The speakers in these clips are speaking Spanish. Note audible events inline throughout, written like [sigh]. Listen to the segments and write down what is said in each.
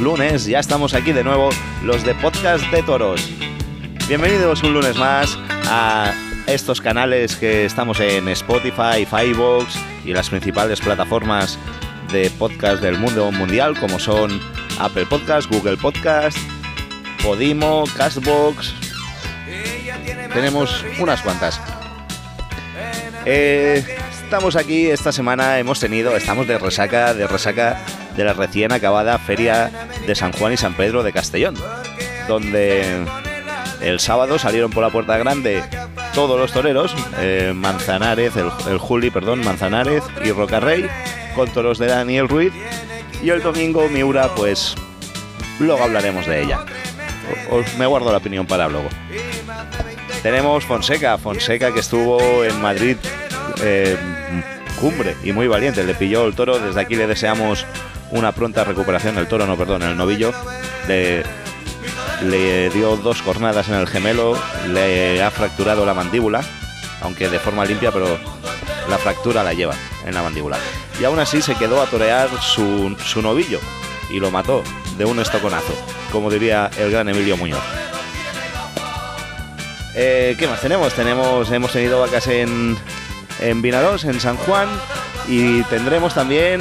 es lunes, ya estamos aquí de nuevo, los de Podcast de Toros. Bienvenidos un lunes más a estos canales que estamos en Spotify, Firebox y las principales plataformas de podcast del mundo mundial como son Apple Podcast, Google Podcast, Podimo, Castbox. Tenemos unas cuantas. Eh, estamos aquí esta semana, hemos tenido, estamos de resaca, de resaca de la recién acabada Feria de San Juan y San Pedro de Castellón, donde el sábado salieron por la puerta grande todos los toreros, eh, Manzanares, el, Juli, perdón, Manzanares y Rocarrey, con toros de Daniel Ruiz, y el domingo Miura, pues luego hablaremos de ella. Os, me guardo la opinión para luego. Tenemos Fonseca, Fonseca que estuvo en Madrid eh, cumbre y muy valiente. Le pilló el toro. Desde aquí le deseamos una pronta recuperación. El toro, no, perdón, el novillo. Le, dio dos jornadas en el gemelo. Le ha fracturado la mandíbula. Aunque de forma limpia, pero la fractura la lleva en la mandíbula. Y aún así se quedó a torear su, su novillo y lo mató de un estoconazo, como diría el gran Emilio Muñoz. Eh, ¿Qué más tenemos? Tenemos, hemos tenido vacas en, en Vinaros, en San Juan, y tendremos también,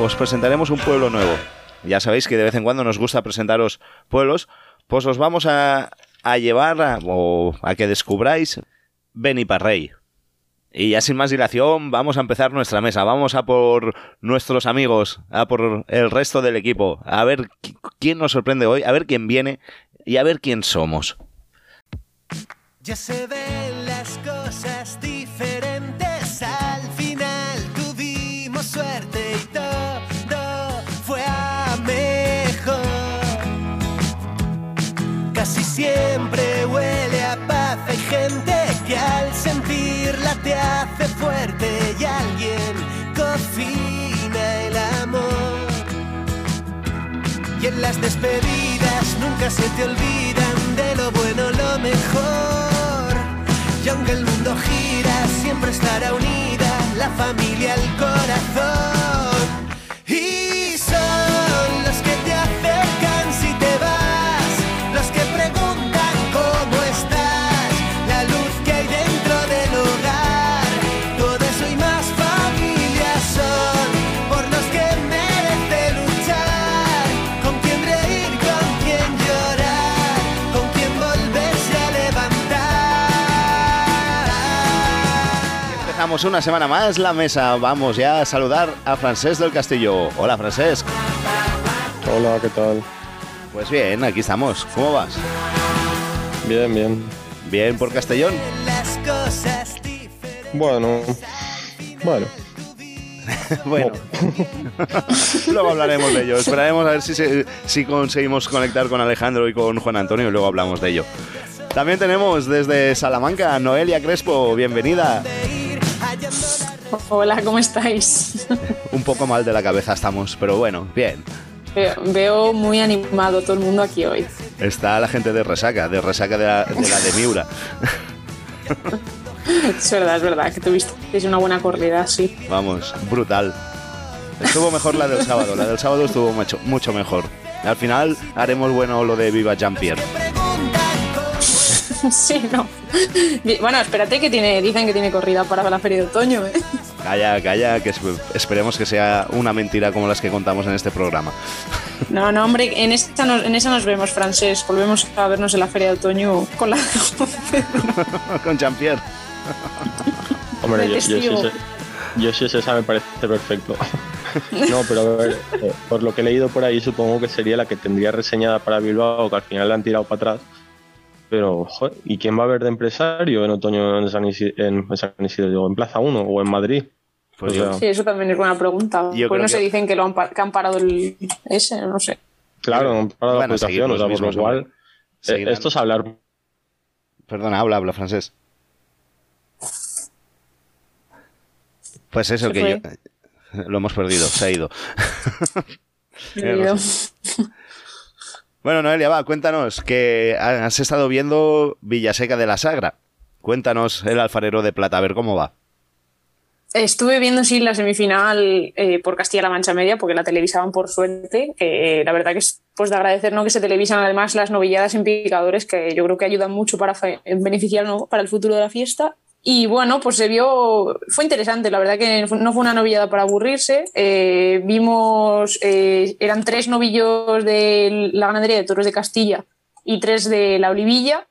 os presentaremos un pueblo nuevo. Ya sabéis que de vez en cuando nos gusta presentaros pueblos, pues os vamos a, a llevar a, o a que descubráis Beniparrey. Y ya sin más dilación, vamos a empezar nuestra mesa. Vamos a por nuestros amigos, a por el resto del equipo, a ver quién nos sorprende hoy, a ver quién viene y a ver quién somos. Ya se ven las cosas diferentes. Siempre huele a paz. Hay gente que al sentirla te hace fuerte y alguien cocina el amor. Y en las despedidas nunca se te olvidan de lo bueno, lo mejor. Y aunque el mundo gira, siempre estará unida una semana más la mesa. Vamos ya a saludar a Francés del Castillo. Hola, Francés. Hola, ¿qué tal? Pues bien, aquí estamos. ¿Cómo vas? Bien, bien. Bien por Castellón. Bueno, bueno. [laughs] bueno, [laughs] luego hablaremos de ello. Esperaremos a ver si, se- si conseguimos conectar con Alejandro y con Juan Antonio y luego hablamos de ello. También tenemos desde Salamanca Noelia Crespo. Bienvenida. Hola, ¿cómo estáis? Un poco mal de la cabeza estamos, pero bueno, bien. Veo, veo muy animado todo el mundo aquí hoy. Está la gente de resaca, de resaca de la de, la de Miura. Es verdad, es verdad, que tuvisteis una buena corrida, sí. Vamos, brutal. Estuvo mejor la del sábado, la del sábado estuvo mucho, mucho mejor. Al final haremos bueno lo de Viva Jean-Pierre. [laughs] Sí, no. Bueno, espérate que tiene, dicen que tiene corrida para la feria de otoño, ¿eh? Calla, calla, que esp- esperemos que sea una mentira como las que contamos en este programa. No, no, hombre, en esta nos, en esa nos vemos, francés. Volvemos a vernos en la feria de otoño con la [laughs] Con Jean-Pierre. [laughs] Hombre, yo sí esa me parece perfecto. No, pero a ver, eh, por lo que he leído por ahí, supongo que sería la que tendría reseñada para Bilbao, que al final la han tirado para atrás. Pero, joder, ¿y quién va a haber de empresario en otoño en San Isidro, en, en San Isidro, digo, en Plaza 1 o en Madrid? Pues O sea, yo- Sí, eso también es buena pregunta. Yo pues no se que- dicen que lo han, que han parado el ese, no sé. Claro, han parado Van la a seguir publicación, o sea, por lo cual, eh, esto es hablar Perdona, habla, habla francés. Pues eso que fue. yo... Lo hemos perdido, se ha ido. [laughs] Razón. Bueno, Noelia, va, cuéntanos que has estado viendo Villaseca de la Sagra. Cuéntanos el alfarero de plata, a ver cómo va. Estuve viendo sí la semifinal eh, por Castilla-La Mancha Media, porque la televisaban por suerte. que la verdad que es pues, de agradecer ¿no? que se televisan además las novilladas en picadores, que yo creo que ayudan mucho para beneficiar para el futuro de la fiesta. Y bueno, pues se vio, fue interesante, la verdad que no fue una novillada para aburrirse. Eh, vimos, eh, eran tres novillos de la ganadería de toros de Castilla y tres de la Olivilla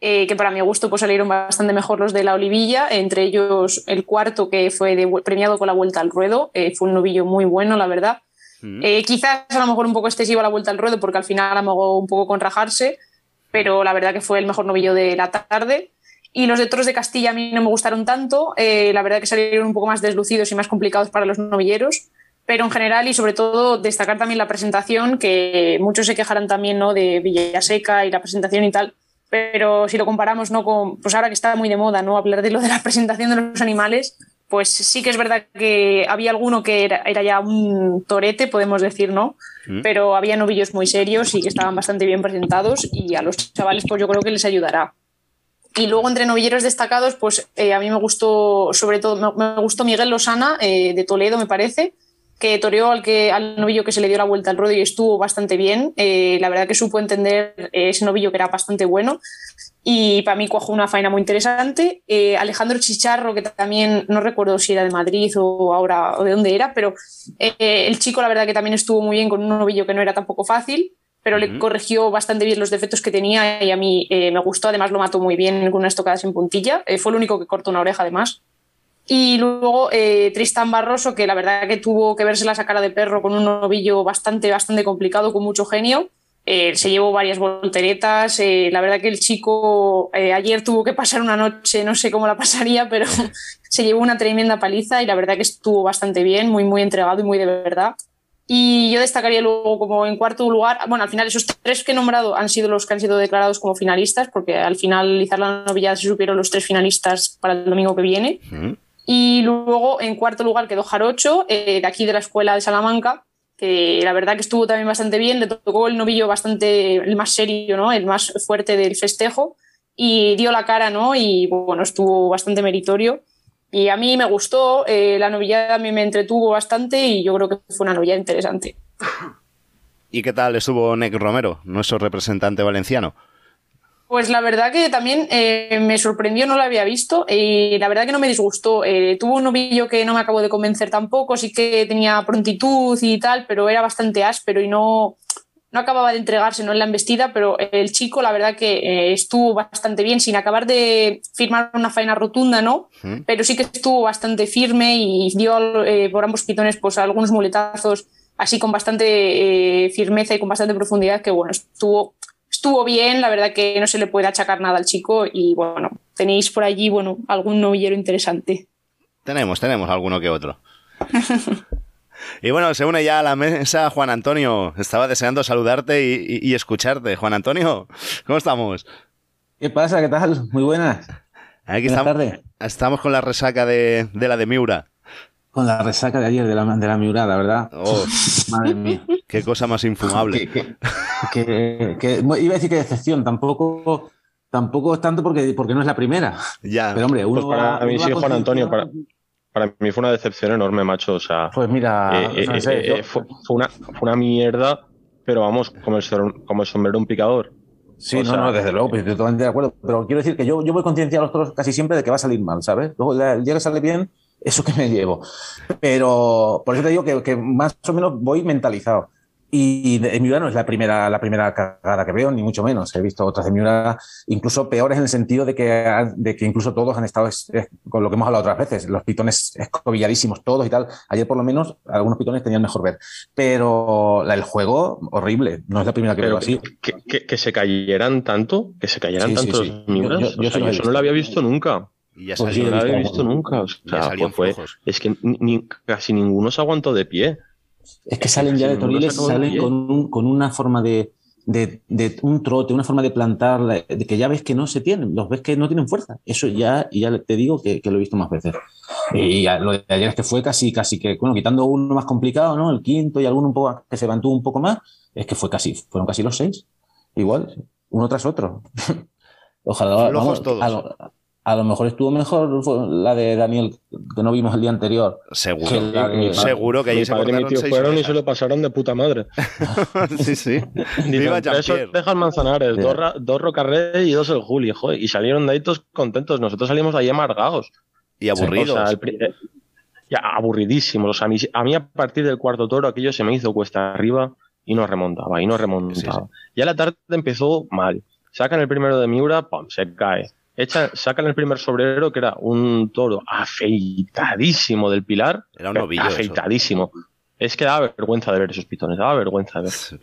eh, que para mi gusto pues salieron bastante mejor los de la Olivilla, entre ellos el cuarto que fue premiado con la vuelta al ruedo, eh, fue un novillo muy bueno, la verdad. Mm. Quizás a lo mejor un poco excesivo la vuelta al ruedo porque al final amagó un poco con rajarse, pero la verdad que fue el mejor novillo de la tarde. Y los de toros de Castilla a mí no me gustaron tanto, la verdad que salieron un poco más deslucidos y más complicados para los novilleros pero en general y sobre todo destacar también la presentación, que muchos se quejarán también ¿no? de Villaseca y la presentación y tal, pero si lo comparamos ¿no? con, pues ahora que está muy de moda ¿no? hablar de lo de la [laughs] presentación de los animales, pues sí que es verdad que había alguno que era, ya un torete, podemos decir, ¿no? Mm. Pero había novillos muy serios y que estaban bastante bien presentados y a los chavales pues yo creo que les ayudará. Y luego entre novilleros destacados, pues eh, a mí me gustó, sobre todo, me, gustó Miguel Losana eh, de Toledo, me parece, que toreó al, que, al novillo que se le dio la vuelta al ruedo y estuvo bastante bien. Eh, la verdad que supo entender eh, ese novillo que era bastante bueno y para mí cuajó una faena muy interesante. Alejandro Chicharro, que también no recuerdo si era de Madrid o ahora o de dónde era, pero el chico la verdad que también estuvo muy bien con un novillo que no era tampoco fácil pero le corrigió bastante bien los defectos que tenía y a mí me gustó, además lo mató muy bien con unas tocadas en puntilla, fue el único que cortó una oreja además. Y luego eh, Tristan Barroso, que la verdad que tuvo que verse la cara de perro con un novillo bastante, bastante complicado, con mucho genio. Eh, se llevó varias volteretas. Eh, la verdad que el chico ayer tuvo que pasar una noche, no sé cómo la pasaría, pero [laughs] se llevó una tremenda paliza y la verdad que estuvo bastante bien, muy, muy entregado y muy de verdad. Y yo destacaría luego como en cuarto lugar, bueno, al final esos tres que he nombrado han sido los que han sido declarados como finalistas, porque al finalizar la novillada se supieron los tres finalistas para el domingo que viene. Y luego en cuarto lugar quedó Jarocho, eh, de aquí de la escuela de Salamanca, que la verdad que estuvo también bastante bien, le tocó el novillo bastante, el más serio, ¿no? el más fuerte del festejo, y dio la cara, ¿no? Y bueno, estuvo bastante meritorio. Y a mí me gustó, eh, la novillada a mí me entretuvo bastante y yo creo que fue una novillada interesante. [laughs] ¿Y qué tal estuvo Nick Romero, nuestro representante valenciano? Pues la verdad que también eh, me sorprendió, no lo había visto y la verdad que no me disgustó. Eh, tuvo un novillo que no me acabo de convencer tampoco, sí que tenía prontitud y tal, pero era bastante áspero y no, no acababa de entregarse ¿no? en la embestida, pero el chico la verdad que eh, estuvo bastante bien, sin acabar de firmar una faena rotunda, ¿no? Pero sí que estuvo bastante firme y dio por ambos pitones pues algunos muletazos así con bastante firmeza y con bastante profundidad que bueno, estuvo estuvo bien, la verdad que no se le puede achacar nada al chico y bueno, tenéis por allí, bueno, algún novillero interesante. Tenemos, tenemos alguno que otro. [laughs] y bueno, se une ya a la mesa Juan Antonio. Estaba deseando saludarte y, escucharte. Juan Antonio, ¿cómo estamos? ¿Qué pasa? ¿Qué tal? Muy buenas. Aquí estamos, estamos con la resaca de, de la de Miura con la resaca de ayer de la, de la miurada, ¿verdad? Oh. Madre mía. Qué cosa más infumable. [laughs] iba a decir que decepción, tampoco, tampoco es tanto porque, porque no es la primera. Ya. Pero hombre, uno. Pues para mí sí, Juan Antonio, para, para mí fue una decepción enorme, macho. O sea. Pues mira, eh, eh, eh, fue, una, fue una mierda, pero vamos, como el, como el sombrero un picador. Sí, no, no, desde luego, pues, estoy totalmente de acuerdo. Pero quiero decir que yo, yo voy concienciar a los otros casi siempre de que va a salir mal, ¿sabes? Luego el día que sale bien, [laughs] eso que me llevo. Pero por eso te digo que, más o menos voy mentalizado. Y en Miura no es la primera, la primera cagada que veo, ni mucho menos. He visto otras de Miura incluso peores en el sentido de que, de que incluso todos han estado, con lo que hemos hablado otras veces, los pitones escobilladísimos todos y tal. Ayer por lo menos algunos pitones tenían mejor ver. Pero el juego, horrible. No es la primera que veo así. Que, se cayeran tanto, que se cayeran tanto Miuras. Yo, no lo había visto nunca. Y ya pues no lo había visto nunca. O sea, pues es que casi ninguno se aguantó de pie. Es que salen ya de Toriles, salen con, un, con, una forma de, de, de, un trote, una forma de plantar, de que ya ves que no se tienen, los ves que no tienen fuerza. Eso ya, y ya te digo que, que, lo he visto más veces. Y lo de ayer es que fue casi, casi que, bueno, quitando uno más complicado, ¿no? El quinto y alguno un poco que se mantuvo un poco más, es que fue casi, fueron casi los seis. Igual, uno tras otro. [laughs] Ojalá. Vamos, todos a lo mejor estuvo mejor la de Daniel que no vimos el día anterior. Seguro. Que seguro que allí se y tío fueron y se lo pasaron de puta madre. [laughs] sí, sí. Viva orejas manzanares, dos, dos Rocarrey y dos el Juli, joder, y salieron de ahí todos contentos. Nosotros salimos de ahí amargados. Y aburridos. Eh, ya, aburridísimos. a, mí, a mí a partir del cuarto toro aquello se me hizo cuesta arriba y no remontaba, y no remontaba. Ya la tarde empezó mal. Sacan el primero de Miura, ¡pum! se cae sacan el primer sobrero, que era un toro afeitadísimo del pilar. Era un novillo. Afeitadísimo. Es que daba vergüenza de ver esos pitones, daba vergüenza de ver.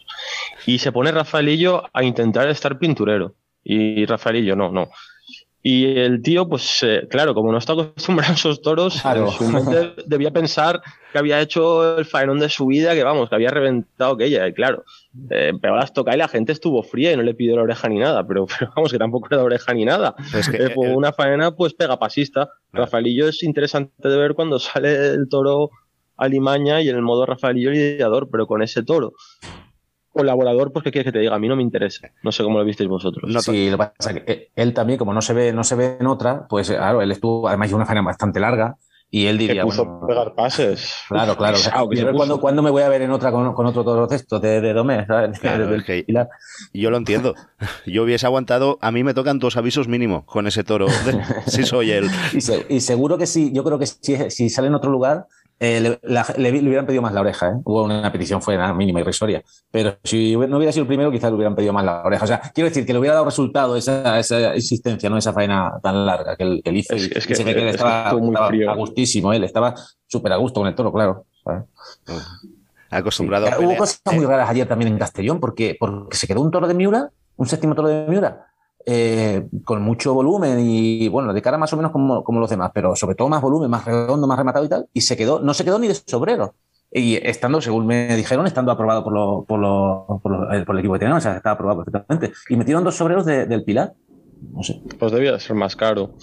Y se pone Rafaelillo a intentar estar pinturero. Y Rafaelillo, no, no. Y el tío, pues eh, claro, como no está acostumbrado a esos toros, su mente [laughs] debía pensar que había hecho el faenón de su vida, que vamos, que había reventado aquella. Y claro, eh, pegó las toca y la gente estuvo fría y no le pidió la oreja ni nada, pero, [laughs] vamos, que tampoco era la oreja ni nada. Eh, fue una faena, pues pega pasista. Rafaelillo es interesante de ver cuando sale el toro a Limaña y en el modo Rafaelillo lidiador, pero con ese toro colaborador, pues que quieres que te diga, a mí no me interesa. No sé cómo lo visteis vosotros. No, sí, lo que pasa es que él también, como no se ve, no se ve en otra, pues claro, él estuvo, además de una faena bastante larga, y él diría. Que puso pegar pases. Claro, claro. [laughs] ¿cuándo, ¿cuándo, me voy a ver en otra con, con otro toro de esto de, de Domé? [laughs] yo lo entiendo. Yo hubiese aguantado. A mí me tocan dos avisos mínimo con ese toro. [laughs] si soy él. Y, seguro que sí. Yo creo que si, si sale en otro lugar, eh, le, hubieran pedido más la oreja. ¿eh? Hubo una petición, fue nada, mínima, irrisoria. Pero si no hubiera sido el primero, quizás le hubieran pedido más la oreja. O sea, quiero decir que le hubiera dado resultado esa, esa existencia, no esa faena tan larga que él, hizo. Es, que, él estaba, a gustísimo, él estaba súper a gusto con el toro, claro. Acostumbrado. Hubo cosas muy raras ayer también en Castellón, porque, porque se quedó un toro de Miura, un séptimo toro de Miura, eh, con mucho volumen y bueno, de cara más o menos como, como, los demás, pero sobre todo más volumen, más redondo, más rematado y tal, y se quedó, no se quedó ni de sobrero. Y estando, según me dijeron, estando aprobado por, lo, por, lo, por, el, equipo de tenemos, o sea, estaba aprobado perfectamente. Y metieron dos sobreros del Pilar. No sé. Pues debía ser más caro.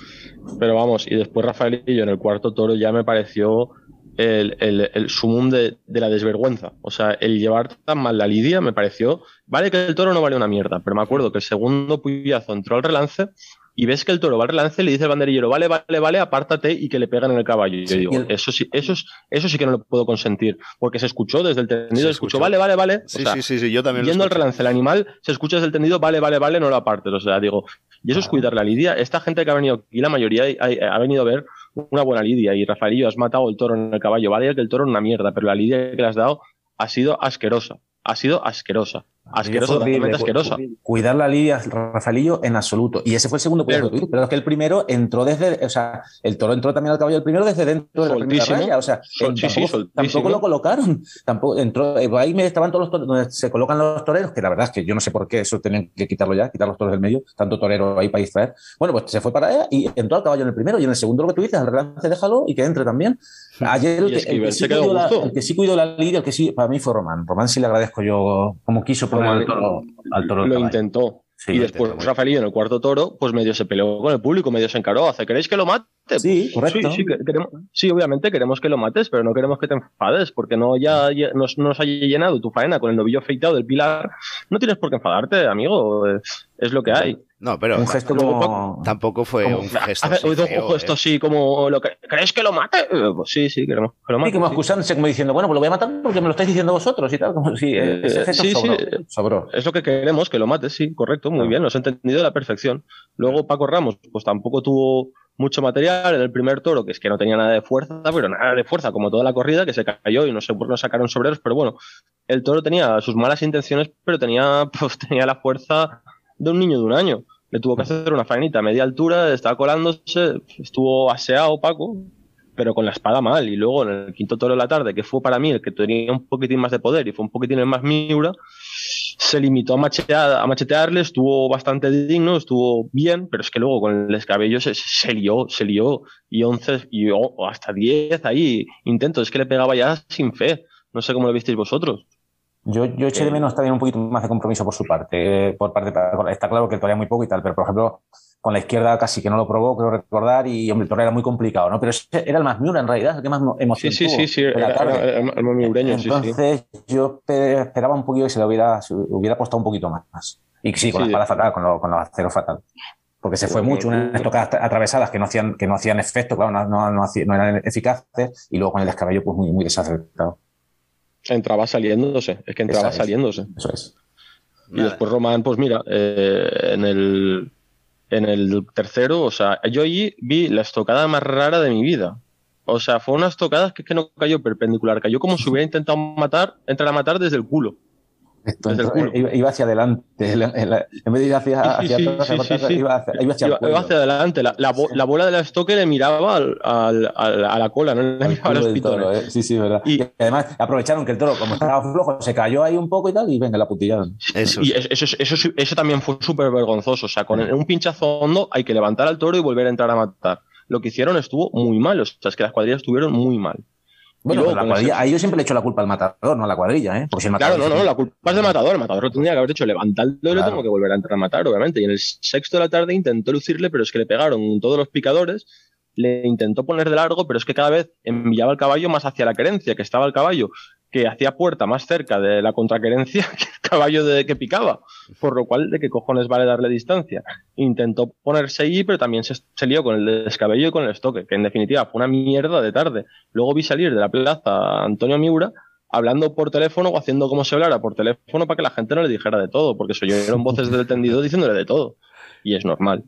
Pero vamos, y después Rafaelillo en el cuarto toro ya me pareció el, el, el sumum de, de, la desvergüenza. O sea, el llevar tan mal la lidia me pareció. Vale que el toro no vale una mierda, pero me acuerdo que el segundo puyazo entró al relance y ves que el toro va al relance y le dice al banderillero, vale, vale, vale, apártate y que le pegan en el caballo. Y yo digo, eso sí, eso, eso sí que no lo puedo consentir, porque se escuchó desde el tendido, se escuchó, vale, vale, vale. Sí, sí, sí, sí, yo también. Yendo al relance, el animal se escucha desde el tendido, vale, vale, vale, no lo apartes. O sea, digo, y eso es cuidar la lidia. Esta gente que ha venido aquí, la mayoría ha, venido a ver una buena lidia. Y Rafaelillo, has matado el toro en el caballo. Vale que el toro es una mierda, pero la lidia que le has dado ha sido asquerosa. Ha sido asquerosa. Totalmente asquerosa. Cuidar la lidia, Rafaelillo, en absoluto. Y ese fue el segundo pero, pero es que el primero entró desde. O sea, el toro entró también al caballo el primero desde dentro de la primera raya. O sea, tampoco, tampoco, lo colocaron. Tampoco entró. Eh, ahí me estaban todos los toreros, donde se colocan los toreros, que la verdad es que yo no sé por qué eso tenían que quitarlo ya, quitar los toros del medio, tanto torero ahí para distraer. Bueno, pues se fue para allá y entró al caballo en el primero. Y en el segundo, lo que tú dices, al relance déjalo y que entre también. Ayer el que, sí cuidó la, el que sí cuidó la lidia, el que sí, para mí fue Román. Román sí le agradezco yo como quiso poner el toro lo intentó. y después Rafaelillo en el cuarto toro, pues medio se peleó con el público, medio se encaró. Hace, ¿queréis que lo mate? Sí, correcto. Sí, queremos, sí, obviamente queremos que lo mates, pero no queremos que te enfades, porque no ya nos, nos haya llenado tu faena con el novillo afeitado del pilar. No tienes por qué enfadarte, amigo. Es, lo que hay. No, pero un gesto como... tampoco fue un gesto. Hace, un gesto ¿eh? así como lo que ¿crees que lo mate? Eh, pues sí, sí, queremos que lo mate. Sí, como excusándose, como diciendo, bueno, pues lo voy a matar porque me lo estáis diciendo vosotros y tal, como si eh, ese sí, sí, sobró. Es lo que queremos, que lo mates, sí, correcto, muy bien, lo has entendido de la perfección. Luego Paco Ramos, pues tampoco tuvo mucho material en el primer toro, que es que no tenía nada de fuerza, pero nada de fuerza, como toda la corrida, que se cayó y no sé por qué no sacaron sobreros, pero bueno, el toro tenía sus malas intenciones, pero tenía, [laughs] pues, tenía la fuerza de un niño de un año le tuvo que hacer una faenita a media altura, estaba colándose, estuvo aseado Paco, pero con la espada mal. Y luego en el quinto toro de la tarde, que fue para mí el que tenía un poquitín más de poder y fue un poquitín el más miura, se limitó a, machetear, a machetearle, estuvo bastante digno, estuvo bien, pero es que luego con el escabello se, se lió, se lió, y 11 y hasta 10 ahí intentos, es que le pegaba ya sin fe. No sé cómo lo visteis vosotros. Yo, yo eché de menos también un poquito más de compromiso por su parte. Eh, por parte está claro que todavía muy poco y tal, pero por ejemplo, con la izquierda casi que no lo probó, creo recordar, y hombre, el toro era muy complicado, ¿no? Pero era el más Miura en realidad, el que más emoción Sí, sí, sí, sí, era, el, más miureño, Entonces yo esperaba un poquito que se le hubiera, hubiera costado un poquito más. Y sí, con la espada fatal, con, con los aceros fatal. porque se fue mucho, unas tocadas atravesadas que no hacían, que no hacían efecto, claro, no, no, no, hacían- no eran eficaces, y luego con el descabello, pues muy, muy desacertado. Entraba saliéndose, es que entraba Esa es. saliéndose. Eso es. Y Nada. después Román, pues mira, eh, en, el, en el tercero, o sea, yo allí vi la estocada más rara de mi vida. O sea, fue una estocada que, es que no cayó perpendicular, cayó como si hubiera intentado matar, entrar a matar desde el culo. Entonces, culo. iba, hacia adelante. En, la- en vez de ir hacia, Sí, hacia sí, atrás, sí, hacia sí, atrás, sí. Iba, hacia, iba hacia Iba, hacia adelante, la, la, bo- Sí. la bola del estoque le miraba al, al- al- a la cola, no le miraba a los toro. ¿eh? Sí, sí, verdad. Y- Y, además aprovecharon que el toro, como estaba flojo, se cayó ahí un poco y tal, y venga, la putillaron. Eso. Y eso, eso, eso, sí- eso también fue súper vergonzoso. O sea, con un pinchazo hondo hay que levantar al toro y volver a entrar a matar. Lo que hicieron estuvo muy mal. O sea, es que las cuadrillas estuvieron muy mal. Bueno, luego la cuadrilla, ahí yo siempre le echo la culpa al matador, no a la cuadrilla, ¿eh? Porque si el Claro, matador no, no, la culpa es del matador. El matador lo tendría que haber hecho levantarlo y lo tengo que volver a entrar a matar, obviamente. Y en el sexto de la tarde intentó lucirle, pero es que le pegaron todos los picadores. Le intentó poner de largo, pero es que cada vez enviaba el caballo más hacia la querencia, que estaba el caballo, que hacía puerta más cerca de la contraquerencia [laughs] que el caballo de que picaba. Por lo cual, ¿de qué cojones vale darle distancia? Intentó ponerse allí, pero también se, se lió con el descabello y con el estoque, que en definitiva fue una mierda de tarde. Luego vi salir de la plaza a Antonio Miura hablando por teléfono o haciendo como se hablara por teléfono para que la gente no le dijera de todo, porque se oyeron [laughs] voces del tendido diciéndole de todo. Y es normal.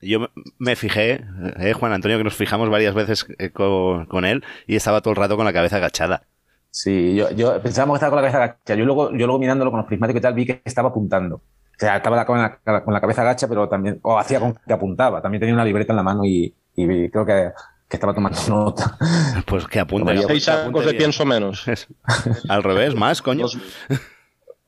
Yo me- me fijé, eh, Juan Antonio, que nos fijamos varias veces eh, con, con él y estaba todo el rato con la cabeza agachada. Sí, yo, yo pensábamos que estaba con la cabeza agacha. Yo luego, yo luego mirándolo con los prismáticos y tal, vi que estaba apuntando. O sea, estaba la- con la, con la cabeza agacha, pero también, o hacía con que apuntaba. También tenía una libreta en la mano y, y vi- creo que, que estaba tomando nota. Pues que apunte. Seis apunte sacos de pienso menos. Al revés, más, coño.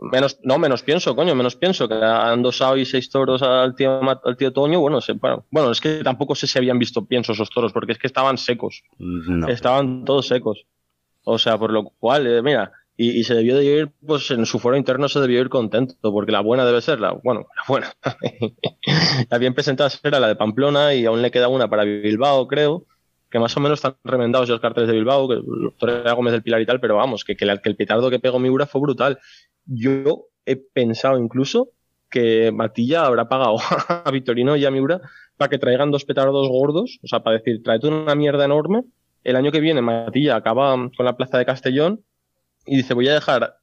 Menos. No, menos pienso, coño, menos pienso. Que han dosado y seis toros al tío, al tío Toño. Bueno, se, bueno, bueno, es que tampoco sé si habían visto pienso esos toros, porque es que estaban secos. No. Estaban todos secos. O sea, por lo cual, eh, mira, y, se debió de ir, pues en su foro interno se debió ir contento, porque la buena debe ser la, bueno, la buena. [laughs] la bien presentada era la de Pamplona y aún le queda una para Bilbao, creo, que más o menos están remendados los carteles de Bilbao, que Torrea Gómez del Pilar y tal, pero vamos, que, la- que el petardo que pegó Miura fue brutal. Yo he pensado incluso que Matilla habrá pagado [laughs] a Victorino y a Miura para que traigan dos petardos gordos, o sea, para decir, tráete una mierda enorme. El año que viene Matilla acaba con la plaza de Castellón y dice, voy a dejar,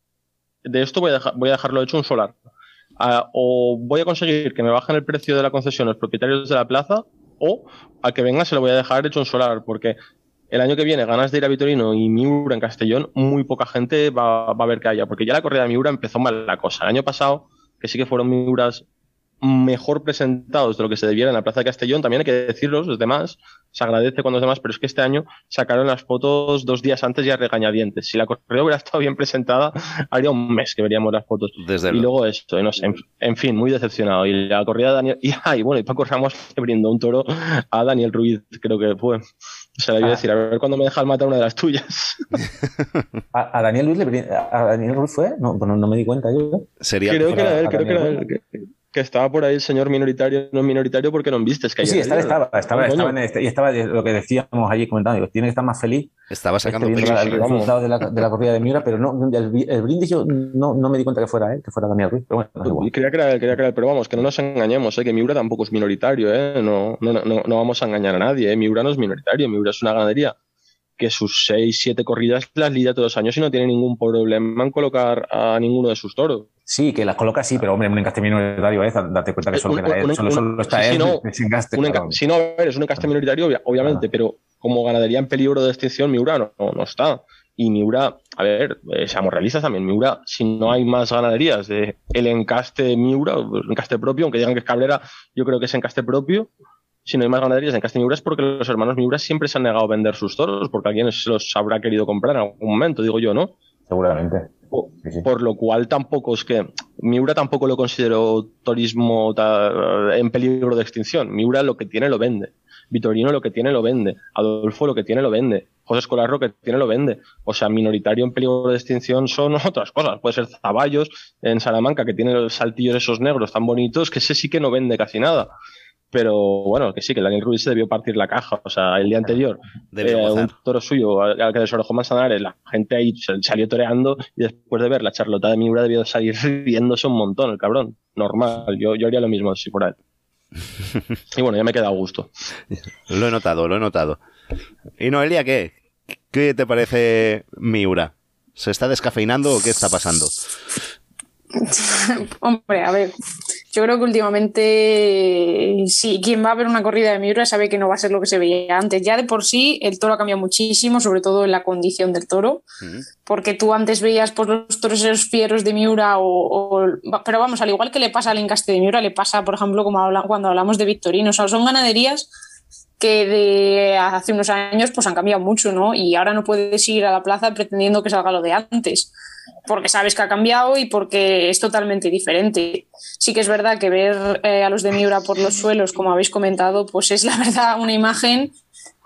de esto voy a, voy a dejarlo hecho un solar. Ah, o voy a conseguir que me bajen el precio de la concesión los propietarios de la plaza, o al que venga se lo voy a dejar hecho un solar, porque el año que viene ganas de ir a Vitorino y Miura en Castellón, muy poca gente va, va a ver que haya, porque ya la corrida de Miura empezó mal la cosa. El año pasado, que sí que fueron Miuras mejor presentados de lo que se debiera en la Plaza de Castellón, también hay que decirlo, los demás, se agradece cuando los demás, pero es que este año sacaron las fotos dos días antes y a regañadientes. Si la corrida hubiera estado bien presentada, [laughs] haría un mes que veríamos las fotos. Desde y luego. luego esto, y no sé, en, en fin, muy decepcionado. Y la corrida de Daniel, y, ay, bueno, y Paco Ramos le brindó un toro a Daniel Ruiz, creo que fue. Se le iba a Ah. decir, a ver cuándo me dejas matar una de las tuyas. [laughs] ¿A, a Daniel Luis le a, Daniel Ruiz fue? No, no, no me di cuenta yo. Sería creo que era él, creo que era él. Que, estaba por ahí el señor minoritario, no minoritario porque no vistes. Que Sí, estaba, estaba, estaba, en este- y estaba de lo que decíamos allí comentando, digo, tiene que estar más feliz Estaba este, sacando la- el resultado de la, de la corrida de Miura, pero no, el, el brindis yo no, no me di cuenta que fuera él, que fuera Daniel Ruiz, pero bueno, no es igual. Y creía que era él, creía que era él, pero vamos, que no nos engañemos, ¿eh? que Miura tampoco es minoritario, ¿eh? no, no, no, no vamos a engañar a nadie, ¿eh? Miura no es minoritario, Miura es una ganadería que sus seis, siete corridas las lidia todos los años y no tiene ningún problema en colocar a ninguno de sus toros. Sí, que las coloca sí, pero hombre, un encaste minoritario es, date cuenta que solo, Un- queda él, un- solo, un- solo está sí, él, no. encaste, si no, a ver, es un encaste minoritario, obvia- obviamente, Ah. pero como ganadería en peligro de extinción, Miura no, no, no está. Y Miura, a ver, eh, seamos realistas también, Miura, si no hay más ganaderías de el encaste Miura, pues, encaste propio, aunque digan que es Cabrera, yo creo que es encaste propio. Si no hay más ganaderías de encaste Miura es porque los hermanos Miura siempre se han negado a vender sus toros, porque alguien se los habrá querido comprar en algún momento, digo yo, ¿no? Seguramente. Po- Sí, sí. Por lo cual tampoco es que Miura tampoco lo considero turismo en peligro de extinción. Miura lo que tiene lo vende. Vitorino lo que tiene lo vende. Adolfo lo que tiene lo vende. José Escolar lo que tiene lo vende. O sea, minoritario en peligro de extinción son [laughs] otras cosas. Puede ser Zaballos en Salamanca que tiene los saltillos esos negros tan bonitos que ese sí que no vende casi nada. Pero bueno, que sí, que Daniel Ruiz se debió partir la caja. O sea, el día anterior Debió eh, un toro suyo al al que desorejó Manzanares, la gente ahí salió toreando y después de ver la charlota de Miura debió salir [laughs] riéndose un montón, el cabrón. Normal, yo, yo haría lo mismo si fuera él. [laughs] Y bueno, ya me queda a gusto. Lo he notado, lo he notado. ¿Y Noelia qué? ¿Qué te parece Miura? ¿Se está descafeinando o qué está pasando? [laughs] Hombre, a ver, yo creo que últimamente, sí, quien va a ver una corrida de Miura sabe que no va a ser lo que se veía antes. Ya de por sí, el toro ha cambiado muchísimo, sobre todo en la condición del toro, porque tú antes veías pues, los toros fieros de Miura, o, pero vamos, al igual que le pasa al encaste de Miura, le pasa, por ejemplo, como cuando hablamos de Victorino. O sea, son ganaderías que de hace unos años pues han cambiado mucho, ¿no? Y ahora no puedes ir a la plaza pretendiendo que salga lo de antes porque sabes que ha cambiado y porque es totalmente diferente. Sí que es verdad que ver eh, a los de Miura por los suelos, como habéis comentado, pues es la verdad una imagen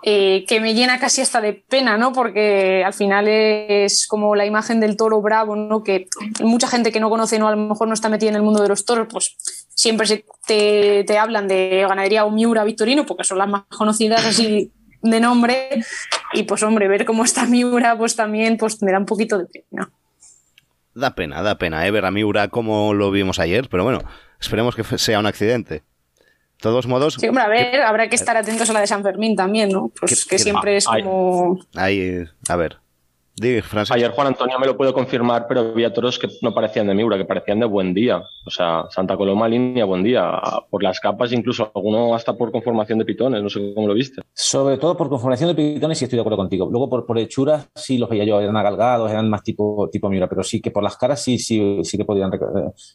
eh, que me llena casi hasta de pena, ¿no? Porque al final es como la imagen del toro bravo, ¿no? Que mucha gente que no conoce, no a lo mejor no está metida en el mundo de los toros, pues siempre se te, te hablan de ganadería o Miura Victorino, porque son las más conocidas así de nombre. Y pues hombre, ver cómo está Miura, pues también pues me da un poquito de pena. Da pena, da pena, ¿eh? Ver a Miura como lo vimos ayer, pero bueno, esperemos que sea un accidente. De todos modos. Sí, hombre, a ver, habrá que estar atentos a la de San Fermín también, ¿no? Pues que, siempre es como. Ahí, a ver. Ayer Juan Antonio me lo puedo confirmar, pero había toros que no parecían de Miura, que parecían de Buen Día. O sea, Santa Coloma línea Buen Día. Por las capas, incluso alguno hasta por conformación de pitones. No sé cómo lo viste. Sobre todo por conformación de pitones, sí estoy de acuerdo contigo. Luego por, por hechuras, sí los veía yo, eran agalgados, eran más tipo, tipo Miura, pero sí que por las caras sí, sí, sí que podían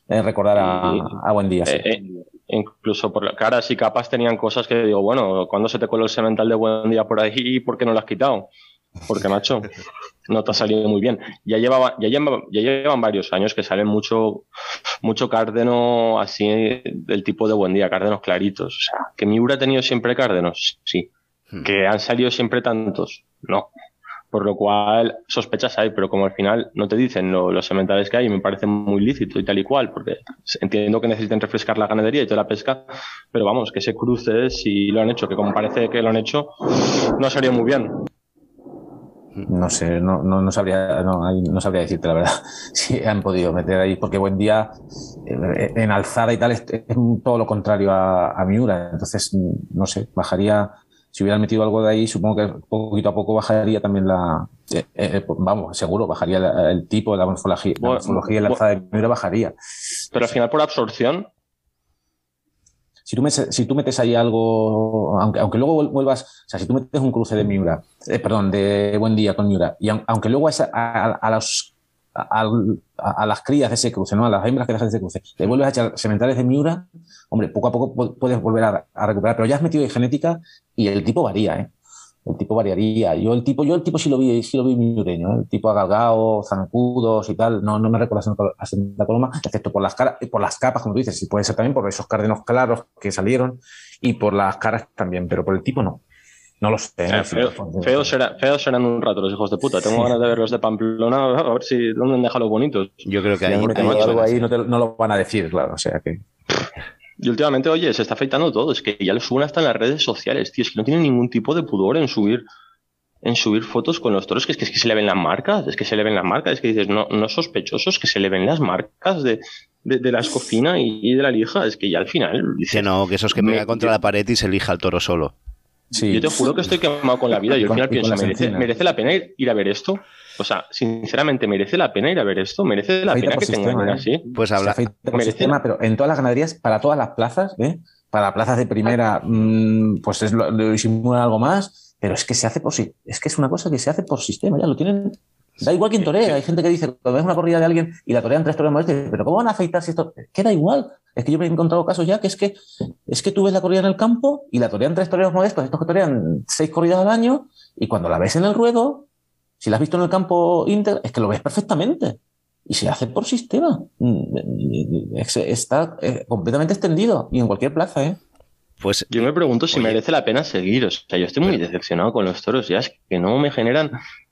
eh, recordar a, Buen Día. Eh, eh, incluso por las caras y capas tenían cosas que digo, bueno, cuando se te coló el semental de Buen Día por ahí, ¿por qué no lo has quitado? Porque, macho, no te ha salido muy bien. Ya, llevaba, ya, ya llevan varios años que salen mucho, mucho cárdeno así del tipo de buen día, cárdenos claritos. O sea, que Miura ha tenido siempre cárdenos, sí. Hmm. Que han salido siempre tantos, no. Por lo cual, sospechas hay, pero como al final no te dicen los sementales que hay, me parece muy lícito y tal y cual, porque entiendo que necesiten refrescar la ganadería y toda la pesca, pero vamos, que se cruce si lo han hecho, que como parece que lo han hecho, no salido muy bien. No sé, no, no, no sabría, no, no, sabría decirte la verdad [laughs] si han podido meter ahí, porque buen día eh, en alzada y tal es, todo lo contrario a, a, Miura. Entonces, no sé, bajaría, si hubieran metido algo de ahí, supongo que poquito a poco bajaría también la, eh, eh, vamos, seguro, bajaría el, tipo de la morfología, la morfología y la alzada de Miura bajaría. Pero al final por absorción, si tú, metes, si tú metes ahí algo, aunque, aunque luego vuelvas, o sea, si tú metes un cruce de Miura, eh, perdón, de Buen Día con Miura, y aunque luego a, a, los, a, las crías de ese cruce, ¿no? a las hembras que dejan de ese cruce, le vuelves a echar sementales de Miura, hombre, poco a poco puedes volver a, recuperar, pero ya has metido de genética y el tipo varía, ¿eh? El tipo variaría. Yo el tipo, yo el tipo sí lo vi, sí lo vi miureño, ¿eh? el tipo agalgado, zancudos y tal. No, no me recuerdo a Santa Coloma, excepto por las caras, por las capas, como tú dices, y puede ser también por esos cárdenos claros que salieron y por las caras también, pero por el tipo no. No lo sé. ¿eh? feos, serán un rato los hijos de puta. Tengo ganas de verlos de Pamplona, a ver si dónde han dejado los bonitos. Yo creo que ahí, algo ahí no, no, lo van a decir, claro. O sea que. [laughs] Y últimamente, oye, se está afeitando todo. Es que ya lo suben hasta en las redes sociales, tío. Es que no tienen ningún tipo de pudor en subir en subir fotos con los toros, que es que, es que se le ven las marcas, es que se le ven las marcas, es que dices, no, no sospechosos, que se le ven las marcas de, de, la escofina y, de la lija, es que ya al final... Dice, no, que eso es que pega contra la pared y se elija el toro solo. Sí. Yo te juro que estoy quemado con la vida, yo al final pienso, ¿merece, ¿merece la pena ir a ver esto? O sea, sinceramente, ¿merece la pena ir a ver esto? ¿Merece la pena que tengan ¿eh? así? Pues habla. Sistema, pero en todas las ganaderías, para todas las plazas, ¿eh? para plazas de primera, mm, pues es lo, disimulan algo más, pero es que se hace por sí, es que es una cosa que se hace por sistema, ya lo tienen. Da igual quien torea, hay gente que dice, cuando ves una corrida de alguien y la torean tres toreros modestos, pero ¿cómo van a afeitar si esto? Queda igual. Es que yo me he encontrado casos ya que es que es que tú ves la corrida en el campo y la torean tres toreros modestos, estos que torean seis corridas al año, y cuando la ves en el ruedo, si la has visto en el campo Inter, es que lo ves perfectamente. Y se hace por sistema. Mm, está eh, completamente extendido. Y en cualquier plaza, ¿eh? Pues yo me pregunto si merece la pena seguir. O sea, yo estoy muy decepcionado con los toros. Ya es que no me generan,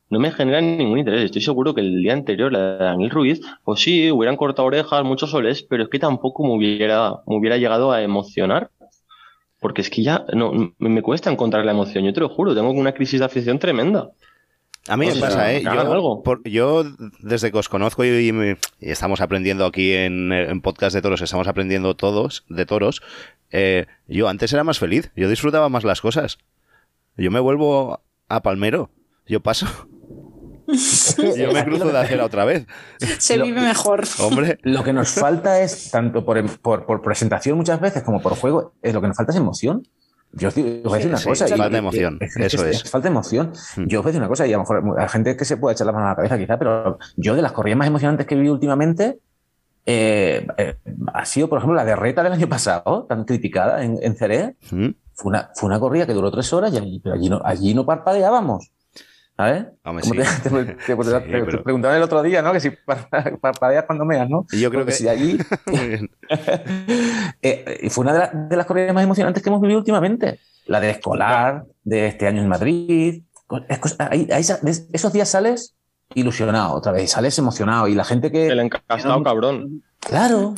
no me generan ningún interés. Estoy seguro que el día anterior, la de Daniel Ruiz, pues sí, hubieran cortado orejas, muchos soles, pero es que tampoco me hubiera, me hubiera llegado a emocionar. Porque es que ya no, me cuesta encontrar la emoción. Yo te lo juro, tengo una crisis de afición tremenda. A mí me pasa, ¿eh? Yo, yo, desde que os conozco y, estamos aprendiendo aquí en, en, podcast de toros, estamos aprendiendo todos de toros. eh, yo antes era más feliz, yo disfrutaba más las cosas. Yo me vuelvo a Palmero, yo paso. [laughs] Yo me cruzo de acera otra vez. Se vive mejor. Hombre, [laughs] Lo que nos falta es, tanto por, por, por presentación muchas veces como por juego, es lo que nos falta es emoción. Yo os digo, voy a decir una sí, cosa. y- falta y- emoción, eso es. Falta emoción. Hmm. Yo os voy a decir una cosa, y a lo mejor hay gente que se puede echar la mano a la cabeza quizá, pero yo de las corridas más emocionantes que vi últimamente eh, eh, ha sido, por ejemplo, la de Reta del año pasado, tan criticada en, en Ceré. ¿Mm? Fue una, fue una corrida que duró tres horas y allí, allí no, allí no parpadeábamos. ¿Sabes? Hombre, sí. te, [laughs] te- te- te- Sí, te pero- preguntaban el otro día, ¿no? Que si par- [laughs] parpadeas cuando meas, ¿no? Y yo creo Porque que- si allí [laughs] Muy eh, y fue una de, la- de las corridas más emocionantes que hemos vivido últimamente. La de escolar, de este año en Madrid. Es cosa- ahí- esos días sales ilusionado otra vez, sales emocionado. Y la gente que. El encastado, cabrón. Claro.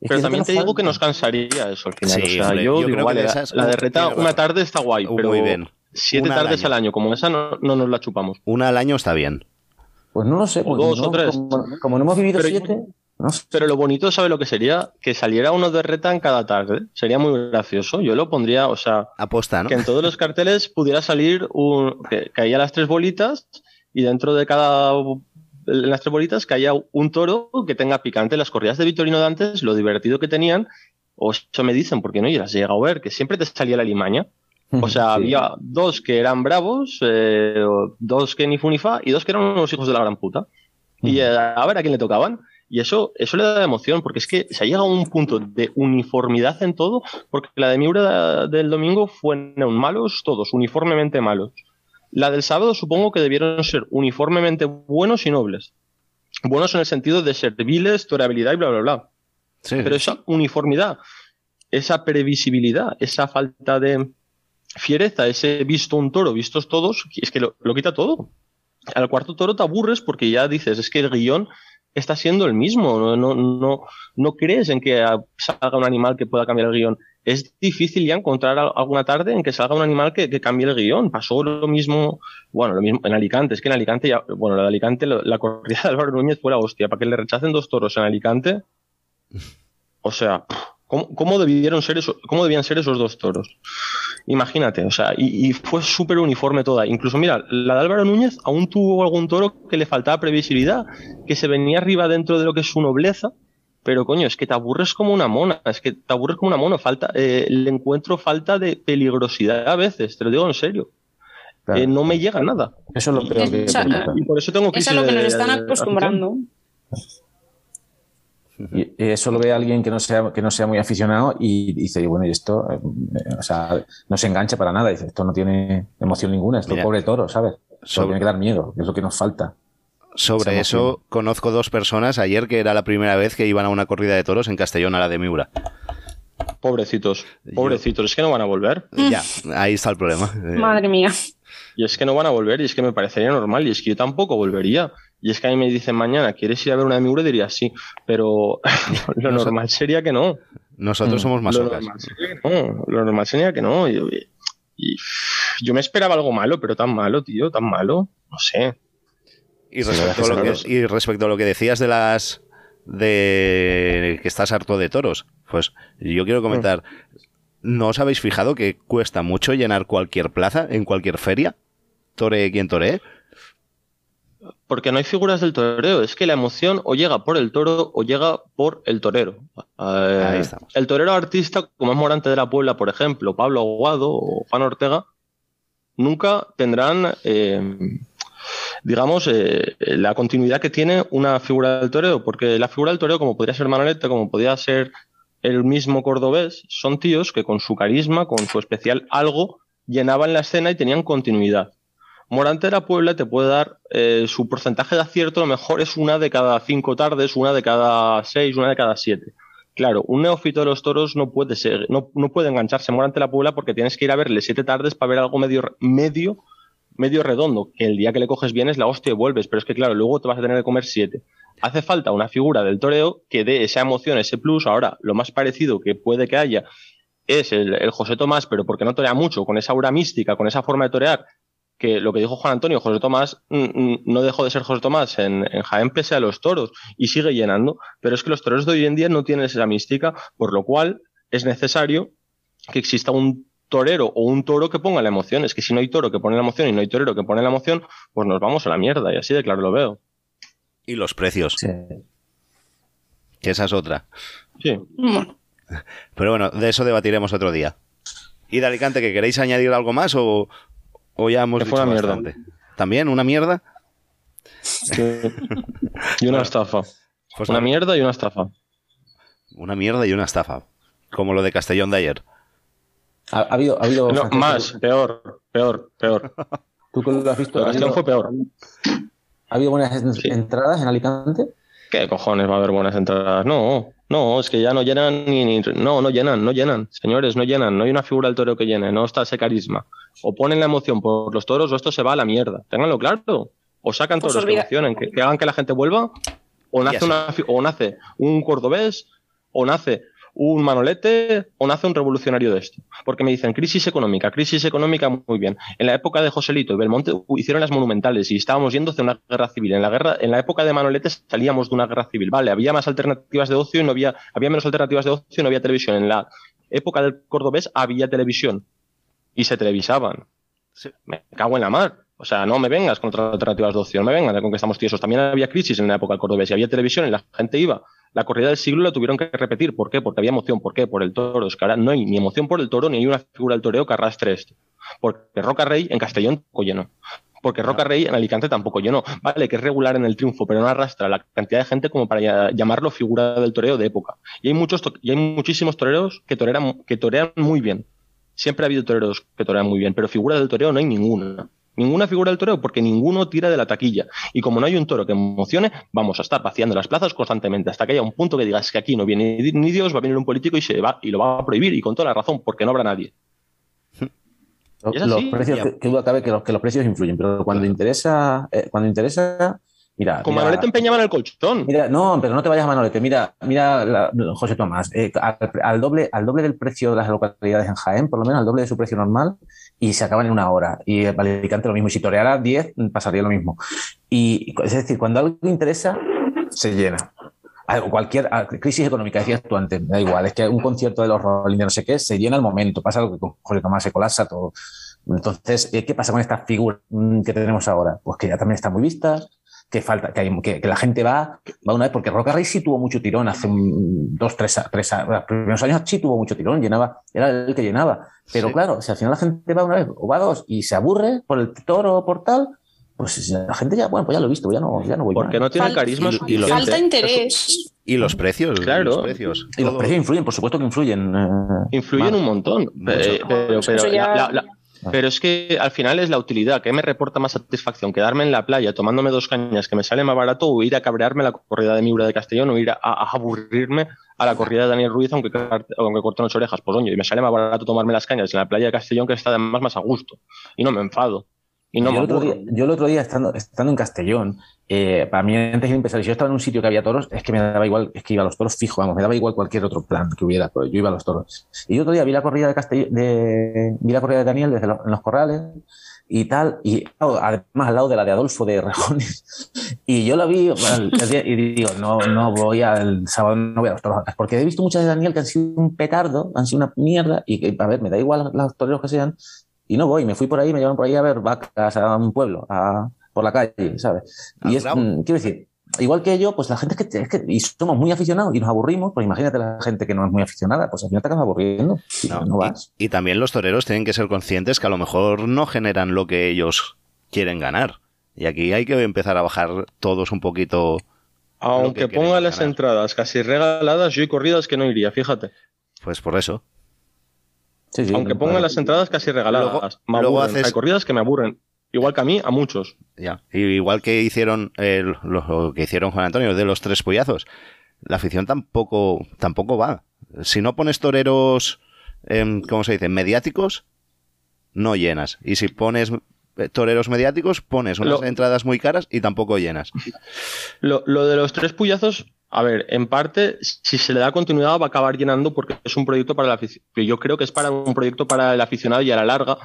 Es Pero también te digo falta. que nos cansaría eso al final. Sí, o sea, hombre, yo, yo digo, creo que vale, de la- esas, la de reta una tarde está guay, Muy pero bien. Siete Una al tardes año. al año, como esa, no, no nos la chupamos. Una al año está bien. Pues no lo sé. O dos no- o tres. Como, como no hemos vivido Pero- siete. No sé. Pero lo bonito, ¿sabe lo que sería? Que saliera uno de reta en cada tarde. Sería muy gracioso. Yo lo pondría, o sea, Aposta, ¿no? que en todos los carteles pudiera salir un. que caía las tres bolitas y dentro de cada. en las tres bolitas que haya un toro que tenga picante. Las corridas de Vitorino de antes, lo divertido que tenían, o eso me dicen, porque no, y las he llegado a ver, que siempre te salía la limaña. O sea, [laughs] Sí. había dos que eran bravos, eh, dos que ni fu ni fa, y dos que eran unos hijos de la gran puta. Y eh, a ver a quién le tocaban. Y eso, eso le da emoción, porque es que se ha llegado a un punto de uniformidad en todo, porque la de Miura del domingo fueron malos todos, uniformemente malos. La del sábado supongo que debieron ser uniformemente buenos y nobles. Buenos en el sentido de serviles, toreabilidad y bla, bla, bla. Sí. Pero esa uniformidad, esa previsibilidad, esa falta de fiereza, ese visto un toro, vistos todos, es que lo, quita todo. Al cuarto toro te aburres porque ya dices, es que el guion está siendo el mismo, no, no, no, no crees en que salga un animal que pueda cambiar el guion. Es difícil ya encontrar al- alguna tarde en que salga un animal que, cambie el guion. Pasó lo mismo, bueno, lo mismo en Alicante. Es que en Alicante ya, bueno, la de Alicante, la corrida de Álvaro Núñez fue la hostia. Para que le rechacen dos toros en Alicante, o sea, ¿cómo, cómo debieron ser eso, cómo debían ser esos dos toros? Imagínate, o sea, y, y fue súper uniforme toda. Incluso, mira, la de Álvaro Núñez aún tuvo algún toro que le faltaba previsibilidad, que se venía arriba dentro de lo que es su nobleza, pero coño, es que te aburres como una mona, es que te aburres como una mona, falta, eh, el encuentro falta de peligrosidad a veces, te lo digo en serio. Claro. Eh, no me llega nada. Eso es lo peor que. O sea, Y por eso tengo Es crisis a lo que nos están acostumbrando. Y eso lo ve alguien que no sea, que no sea muy aficionado y dice, bueno, y esto, eh, o sea, no se engancha para nada. Dice, esto no tiene emoción ninguna, esto Mira, pobre toro, ¿sabes? Solo sobre- tiene que dar miedo, que es lo que nos falta. Sobre eso, conozco dos personas ayer que era la primera vez que iban a una corrida de toros en Castellón, a la de Miura. Pobrecitos, pobrecitos, es que no van a volver. Ya, ahí está el problema. Madre mía. Y es que no van a volver, y es que me parecería normal, y es que yo tampoco volvería. Y es que a mí me dicen mañana, ¿quieres ir a ver una de Miura? Diría sí, pero [laughs] lo normal sería que no. Nosotros Mm, somos Lo masocas. normal sería que no. Lo normal sería que no. Y, y yo me esperaba algo malo, pero tan malo, tío, tan malo. No sé. Y Sí, respecto, a lo que, y respecto a lo que decías de las de que estás harto de toros, pues yo quiero comentar, ¿no os habéis fijado que cuesta mucho llenar cualquier plaza en cualquier feria? Tore quien toree. Porque no hay figuras del toreo. Es que la emoción o llega por el toro o llega por el torero. Eh, Ahí estamos. el torero artista, como es Morante de la Puebla, por ejemplo, Pablo Aguado o Juan Ortega, nunca tendrán, eh, digamos, eh, la continuidad que tiene una figura del toreo. Porque la figura del toreo, como podría ser Manolete, como podría ser el mismo cordobés, son tíos que con su carisma, con su especial algo, llenaban la escena y tenían continuidad. Morante de la Puebla te puede dar eh, su porcentaje de acierto, a lo mejor es una de cada cinco tardes, una de cada seis, una de cada siete. Claro, un neófito de los toros no puede ser, no, no puede engancharse a Morante de la Puebla porque tienes que ir a verle siete tardes para ver algo medio, medio, medio redondo, que el día que le coges bien es la hostia y vuelves, pero es que claro, luego te vas a tener que comer siete. Hace falta una figura del toreo que dé esa emoción, ese plus. Ahora, lo más parecido que puede que haya es el José Tomás, pero porque no torea mucho, con esa aura mística, con esa forma de torear, que lo que dijo Juan Antonio, José Tomás mm, mm, no dejó de ser José Tomás en, en Jaén pese a los toros y sigue llenando, pero es que los toros de hoy en día no tienen esa mística, por lo cual es necesario que exista un torero o un toro que ponga la emoción. Es que si no hay toro que pone la emoción y no hay torero que pone la emoción, pues nos vamos a la mierda. Y así de claro lo veo. Y los precios. Sí. Que esa es otra. Sí. Bueno, Pero bueno, de eso debatiremos otro día. ¿Y de Alicante, que queréis añadir algo más o, o ya hemos Que fue dicho una mierda. bastante? ¿También una mierda? Sí. Y una estafa. Pues Una mierda y una estafa. una mierda y una estafa. Como lo de Castellón de ayer. Ha, ha habido, ha habido No, más, peor, peor, peor. [laughs] ¿Tú que lo has visto? Lo ¿Ha de Castellón habido, fue peor. ha habido buenas Sí. entradas en Alicante? ¿Qué cojones va a haber buenas entradas? No, no, es que ya no llenan ni, ni- No, no llenan, no llenan. Señores, no llenan. No hay una figura del toro que llene, no está ese carisma. O ponen la emoción por los toros o esto se va a la mierda. Ténganlo claro. O sacan Pues toros que olvida- emocionen, que, que hagan que la gente vuelva. O nace, una, o nace un cordobés, o nace un manolete, o nace un revolucionario de esto. Porque me dicen crisis económica, crisis económica, muy bien. En la época de Joselito y Belmonte uh, hicieron las monumentales y estábamos yendo hacia una guerra civil. En la guerra, en la época de Manolete salíamos de una guerra civil. Vale, había más alternativas de ocio y no había, había menos alternativas de ocio y no había televisión. En la época del cordobés había televisión y se televisaban. Sí. Me cago en la mar. O sea, no me vengas con otras alternativas de ocio, no me vengas con que estamos tiesos. También había crisis en la época del cordobés y había televisión y la gente iba. La corrida del siglo la tuvieron que repetir. ¿Por qué? Porque había emoción. ¿Por qué? Por el toro. Es que ahora no hay ni emoción por el toro ni hay una figura del toreo que arrastre esto. Porque Roca Rey en Castellón tampoco llenó. Porque Roca Rey en Alicante tampoco llenó. Vale, que es regular en el triunfo, pero no arrastra la cantidad de gente como para llamarlo figura del toreo de época. Y hay muchos to- y hay muchísimos toreros que toreran, que torean muy bien. Siempre ha habido toreros que torean muy bien, pero figura del toreo no hay ninguna. Ninguna figura del toreo porque ninguno tira de la taquilla. Y como no hay un toro que emocione, vamos a estar vaciando las plazas constantemente hasta que haya un punto que digas que aquí no viene ni- Dios, va a venir un político y se va y lo va a prohibir y con toda la razón porque no habrá nadie. Los, precios, que, que duda cabe que los, que los precios influyen, pero cuando interesa, eh, cuando interesa, mira, Con mira, Manolete empeñaban el colchón. mira, no, pero no te vayas a Manolete, mira, mira, la- José Tomás, eh, al, al doble, al doble del precio de las localidades en Jaén, por lo menos al doble de su precio normal, y se acaban en una hora. Y el Alicante lo mismo, y si toreara 10, pasaría lo mismo. Y es decir, cuando algo interesa, se llena. Cualquier crisis económica, decías tú antes, da igual, es que un concierto de los Rolling de no sé qué se llena al momento, pasa algo que con José Tomás se colapsa todo. Entonces, ¿qué pasa con estas figuras mm, que tenemos ahora? Pues que ya también están muy vistas, que falta, que, hay- que, que la gente va, va una vez, porque Roca Rey sí tuvo mucho tirón hace un- dos, tres, a- tres, los primeros años sí tuvo mucho tirón, llenaba, era el que llenaba. Pero Sí. claro, si al final la gente va una vez o va dos y se aburre por el toro o por tal, pues la gente ya, bueno, pues ya lo he visto, ya no, ya no voy Porque no tiene carisma y- y lo- suficiente. falta interés. Y los precios. Claro. Los precios. Y los precios influyen, por supuesto que influyen. eh, Influyen más. un montón. Eh, pero, Eso pero, ya- la- la- la- pero es que al final es la utilidad. ¿Qué me reporta más satisfacción? ¿Quedarme en la playa tomándome dos cañas que me sale más barato o ir a cabrearme a la corrida de Miura de Castellón o ir a, a aburrirme a la corrida de Daniel Ruiz aunque, aunque corten las orejas? Pues oye, y me sale más barato tomarme las cañas en la playa de Castellón que está además más a gusto. Y no me enfado. Y no yo, el otro día, yo el otro día, estando, estando en Castellón, eh, para mí antes de empezar, si yo estaba en un sitio que había toros, es que me daba igual, es que iba a los toros fijo, vamos, me daba igual cualquier otro plan que hubiera, pero yo iba a los toros. Y yo otro día vi la corrida de Castellón, de, vi la corrida de Daniel desde lo- en los corrales y tal, y claro, además al lado de la de Adolfo de Rejones. [laughs] Y yo la vi bueno, el y digo, no, no voy al sábado, no voy a los toros, porque he visto muchas de Daniel que han sido un petardo, han sido una mierda, y que, a ver, me da igual los toreros que sean, y no voy, me fui por ahí, me llevaron por ahí a ver vacas a un pueblo, a, por la calle, ¿sabes? Ah, Y es, mm, quiero decir, igual que yo, pues la gente es que, es que- y somos muy aficionados y nos aburrimos, pues imagínate la gente que no es muy aficionada, pues al final te acabas aburriendo y no, No, vas. Y, y también los toreros tienen que ser conscientes que a lo mejor no generan lo que ellos quieren ganar. Y aquí hay que empezar a bajar todos un poquito. Aunque que ponga las ganar. entradas casi regaladas, yo hay corridas que no iría, fíjate. Pues por eso. Sí, sí, Aunque no, ponga claro. las entradas casi regaladas. Luego- me luego aburren. haces- Hay corridas que me aburren. Igual que a mí, a muchos. Ya. Y igual que hicieron eh, lo, lo que hicieron Juan Antonio de los tres pollazos. La afición tampoco, tampoco va. Si no pones toreros, em, ¿cómo se dice? Mediáticos, no llenas. Y si pones eh, toreros mediáticos, pones unas Lo- entradas muy caras y tampoco llenas. Lo, lo de los tres puyazos, a ver, en parte, si se le da continuidad va a acabar llenando porque es un proyecto para el aficionado. Yo creo que es para un proyecto para el aficionado y a la larga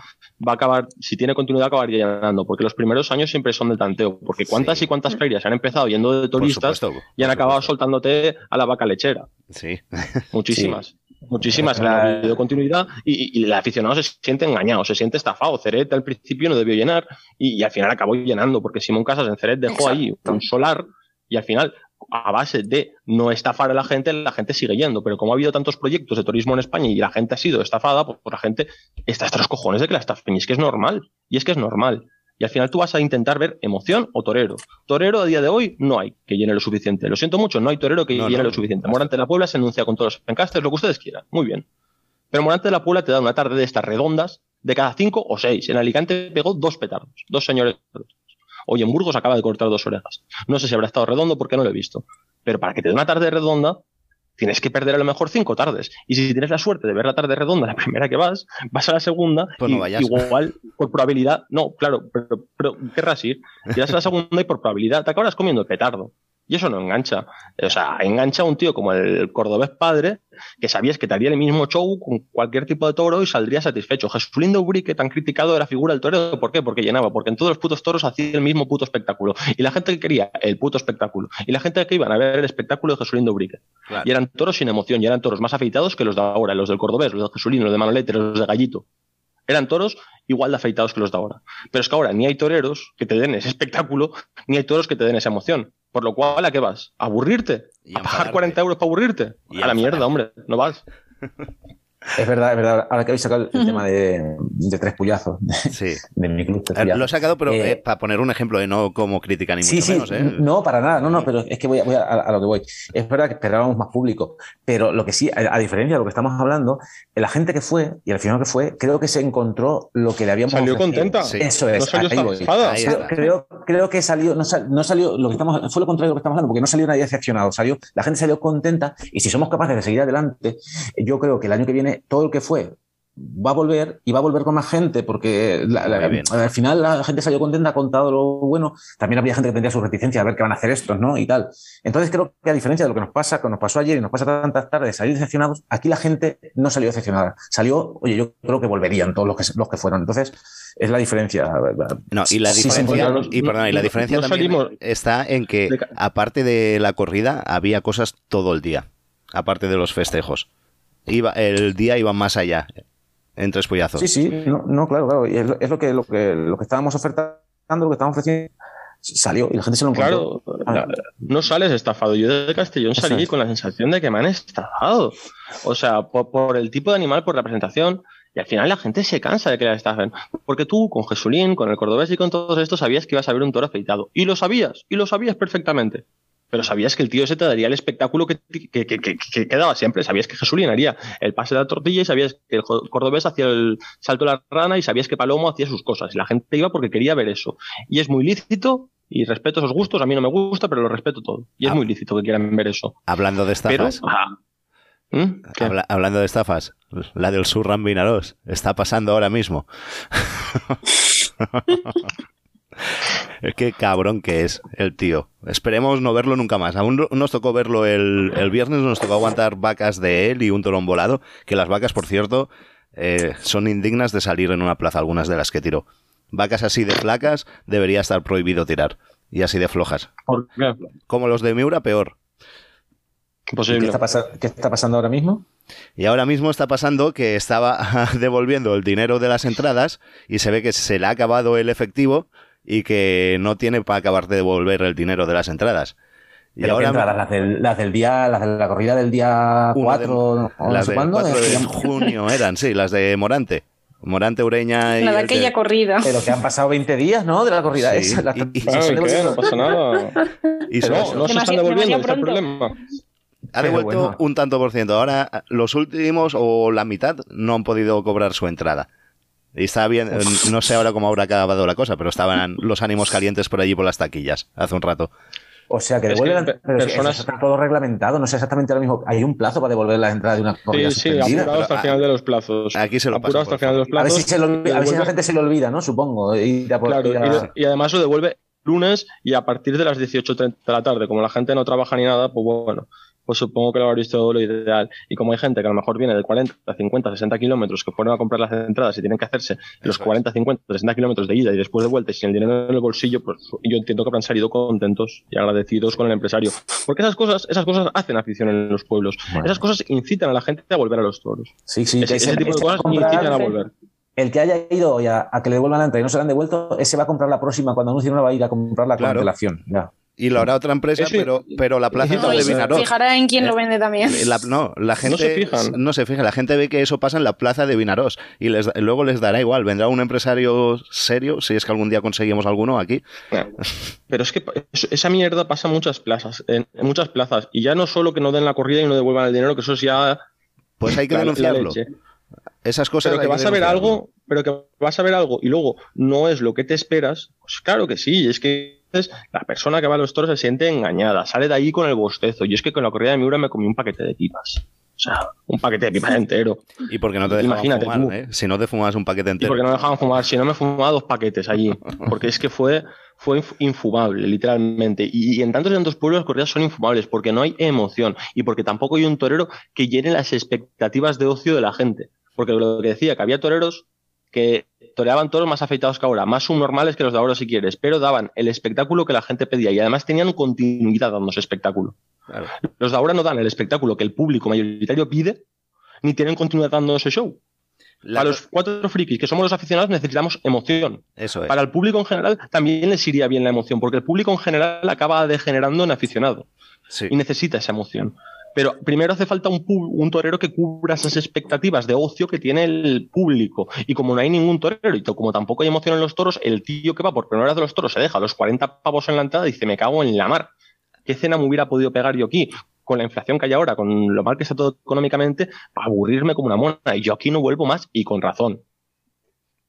va a acabar, si tiene continuidad, acabaría llenando. Porque los primeros años siempre son del tanteo. Porque cuántas Sí. y cuántas ferias han empezado yendo de turistas supuesto. y han acabado supuesto. soltándote a la vaca lechera. Sí. [laughs] Muchísimas. muchísimas en la videocontinuidad y, y, el aficionado se siente engañado, se siente estafado. Ceret al principio no debió llenar y, al final acabó llenando porque Simón Casas en Ceret dejó ahí un solar y al final a base de no estafar a la gente, la gente sigue yendo. Pero como ha habido tantos proyectos de turismo en España y la gente ha sido estafada, pues, la gente está hasta los cojones de que la estafen. Y es que es normal. Y es que es normal. Y al final tú vas a intentar ver emoción o torero. Torero a día de hoy no hay que llene lo suficiente. Lo siento mucho, no hay torero que llene lo suficiente. Morante de la Puebla se anuncia con todos los encastes, lo que ustedes quieran. Muy bien. Pero Morante de la Puebla te da una tarde de estas redondas de cada cinco o seis. En Alicante pegó dos petardos, dos señores. Hoy en Burgos acaba de cortar dos orejas. No sé si habrá estado redondo porque no lo he visto. Pero para que te dé una tarde redonda, tienes que perder a lo mejor cinco tardes. Y si tienes la suerte de ver la tarde redonda la primera que vas, vas a la segunda, pues no y, igual por probabilidad, no, claro, pero, pero querrás ir, llegas a la segunda y por probabilidad te acabas comiendo petardo. Y eso no engancha. O sea, engancha a un tío como el cordobés padre, que sabías que te haría el mismo show con cualquier tipo de toro y saldría satisfecho. Jesulín de Ubrique, tan criticado de la figura del torero, ¿por qué? Porque llenaba, porque en todos los putos toros hacía el mismo puto espectáculo. Y la gente que quería el puto espectáculo. Y la gente que iban a ver el espectáculo de Jesulín de Ubrique. Y eran toros sin emoción, y eran toros más afeitados que los de ahora, los del cordobés, los de Jesulín, los de Manolete, los de Gallito. Eran toros igual de afeitados que los de ahora. Pero es que ahora ni hay toreros que te den ese espectáculo, ni hay toros que te den esa emoción. Por lo cual, ¿a qué vas? ¿A aburrirte? ¿A pagar 40 euros para aburrirte? a la mierda, hombre, no vas. [laughs] Es verdad, es verdad. Ahora que habéis sacado el tema de, tres puyazos de, mi club. Eh, lo he sacado, pero eh, para poner un ejemplo, de no como crítica ni mucho menos. ¿eh? No, para nada, no, no, pero es que voy, a, lo que voy. Es verdad que esperábamos más público, pero lo que sí, a, diferencia de lo que estamos hablando, la gente que fue y al final que fue, creo que se encontró lo que le habíamos Salió contenta. Eso es. No salió creo, creo, que salió, no, salió, lo que estamos, fue lo contrario de lo que estamos hablando, porque no salió nadie decepcionado. Salió, la gente salió contenta y si somos capaces de seguir adelante, yo creo que el año que viene todo el que fue va a volver y va a volver con más gente porque al final la gente salió contenta, ha contado lo bueno. También había gente que tendría su reticencia a ver qué van a hacer estos, ¿no? Y tal. Entonces creo que a diferencia de lo que nos pasa, que nos pasó ayer y nos pasa tantas tardes, salir decepcionados, aquí la gente no salió decepcionada. Salió, oye, yo creo que volverían todos los que, los que fueron. Entonces es la diferencia. No, y la diferencia, y, y la diferencia también está en que aparte de la corrida había cosas todo el día, aparte de los festejos. Iba, el día iba más allá en tres pollazos. Sí, sí, no, claro, claro. Y es, lo, que, lo, que, lo que estábamos ofertando, lo que estábamos ofreciendo, salió y la gente se lo encontró. Claro, no sales estafado. Yo de Castellón salí con la sensación de que me han estafado. O sea, por, el tipo de animal, por la presentación. Y al final la gente se cansa de que la estafen. Porque tú, con Jesulín, con el cordobés y con todo esto, sabías que ibas a ver un toro afeitado. Y lo sabías, y lo sabías perfectamente pero sabías que el tío ese te daría el espectáculo que, quedaba siempre. Sabías que Jesulín haría el pase de la tortilla y sabías que el cordobés hacía el salto de la rana y sabías que Palomo hacía sus cosas. Y la gente iba porque quería ver eso. Y es muy lícito y respeto esos gustos. A mí no me gusta, pero lo respeto todo. Y es ah. muy lícito que quieran ver eso. Hablando de estafas. ¿Mm? hablando de estafas, la del Surran Vinaros está pasando ahora mismo. [laughs] [laughs] Es que cabrón que es el tío. Esperemos no verlo nunca más. Aún nos tocó verlo el, viernes, nos tocó aguantar vacas de él y un torón volado, que las vacas, por cierto, eh, son indignas de salir en una plaza, algunas de las que tiró. Vacas así de flacas debería estar prohibido tirar. Y así de flojas. Como los de Miura, peor. ¿Qué está, ¿Qué está pasando ahora mismo? Y ahora mismo está pasando que estaba [laughs] devolviendo el dinero de las entradas y se ve que se le ha acabado el efectivo y que no tiene para acabar de devolver el dinero de las entradas. Y ahora, Las, del, las, del, día, las de la corrida del día 4, las de, junio eran, sí, las de Morante. Morante, Ureña y. La de aquella corrida. Pero que han pasado 20 días, ¿no? De la corrida esa. y, no pasa nada. [laughs] Y no, no se están devolviendo, es el problema. Ha devuelto un tanto por ciento. Ahora, los últimos o la mitad no han podido cobrar su entrada. Y estaba bien, no sé ahora cómo habrá acabado la cosa, pero estaban los ánimos calientes por allí por las taquillas hace un rato. O sea, que devuelven. personas... está todo reglamentado, no sé exactamente lo mismo. Hay un plazo para devolver la entrada de una corrida. Sí, sí, apurado hasta el final de los plazos. Aquí se lo apurado hasta el final de los plazos. A ver si, a ver si la gente se lo olvida, ¿no? Supongo. claro, y, además lo devuelve lunes y a partir de las 18.30 de la tarde. Como la gente no trabaja ni nada, pues bueno, pues supongo que lo habréis visto lo ideal. Y como hay gente que a lo mejor viene de 40, 50, 60 kilómetros que fueron a comprar las entradas y tienen que hacerse los Eso es. 40, 50, 60 kilómetros de ida y después de vuelta y sin el dinero en el bolsillo, pues yo entiendo que habrán salido contentos y agradecidos con el empresario. Porque esas cosas, esas cosas hacen afición en los pueblos. Bueno. Esas cosas incitan a la gente a volver a los toros. Sí, sí. Ese, ese tipo de cosas comprar- incitan a volver. El que haya ido hoy a, a que le devuelvan la entrada y no se la han devuelto, ese va a comprar la próxima. Cuando anuncie va a ir a comprarla con Claro. antelación. Ya. Y lo hará otra empresa, Eso- pero, pero la plaza no No, de Vinarós. fijará en quién lo vende también. La- no, la gente se fijan. no se fija. La gente ve que eso pasa en la plaza de Vinarós y les, luego les dará igual. Vendrá un empresario serio, si es que algún día conseguimos alguno aquí. Pero es que esa mierda pasa en muchas plazas, en, en muchas plazas. Y ya no solo que no den la corrida y no devuelvan el dinero, que eso es ya Pues hay que la- denunciarlo. Esas cosas. Pero que vas a ver algo, pero que vas a ver algo y luego no es lo que te esperas, pues claro que sí, es que la persona que va a los toros se siente engañada, sale de ahí con el bostezo. Y es que con la corrida de Miura me comí un paquete de pipas. O sea, un paquete de pipas entero. Y porque no te dejaban Imagínate fumar, tú. ¿eh? Si no te fumas un paquete Y entero. porque no me dejaban fumar, si no me fumaba dos paquetes allí. Porque es que fue, fue inf- infumable, literalmente. Y, y en tantos y tantos pueblos las corridas son infumables porque no hay emoción y porque tampoco hay un torero que llene las expectativas de ocio de la gente. Porque lo que decía, que había toreros que toreaban toros más afeitados que ahora, más subnormales que los de ahora si quieres, pero daban el espectáculo que la gente pedía y además tenían continuidad dando ese espectáculo. Claro. Los de ahora no dan el espectáculo que el público mayoritario pide, ni tienen continuidad dando ese show. La- Para los cuatro frikis que somos los aficionados necesitamos emoción. Eso es. Para el público en general también les iría bien la emoción, porque el público en general acaba degenerando en aficionado Sí. y necesita esa emoción. Pero primero hace falta un, torero que cubra esas expectativas de ocio que tiene el público. Y como no hay ningún torero y como tampoco hay emoción en los toros, el tío que va por primera vez de los toros se deja los 40 pavos en la entrada y dice, me cago en la mar. ¿Qué cena me hubiera podido pegar yo aquí? Con la inflación que hay ahora, con lo mal que está todo económicamente, para aburrirme como una mona. Y yo aquí no vuelvo más y con razón.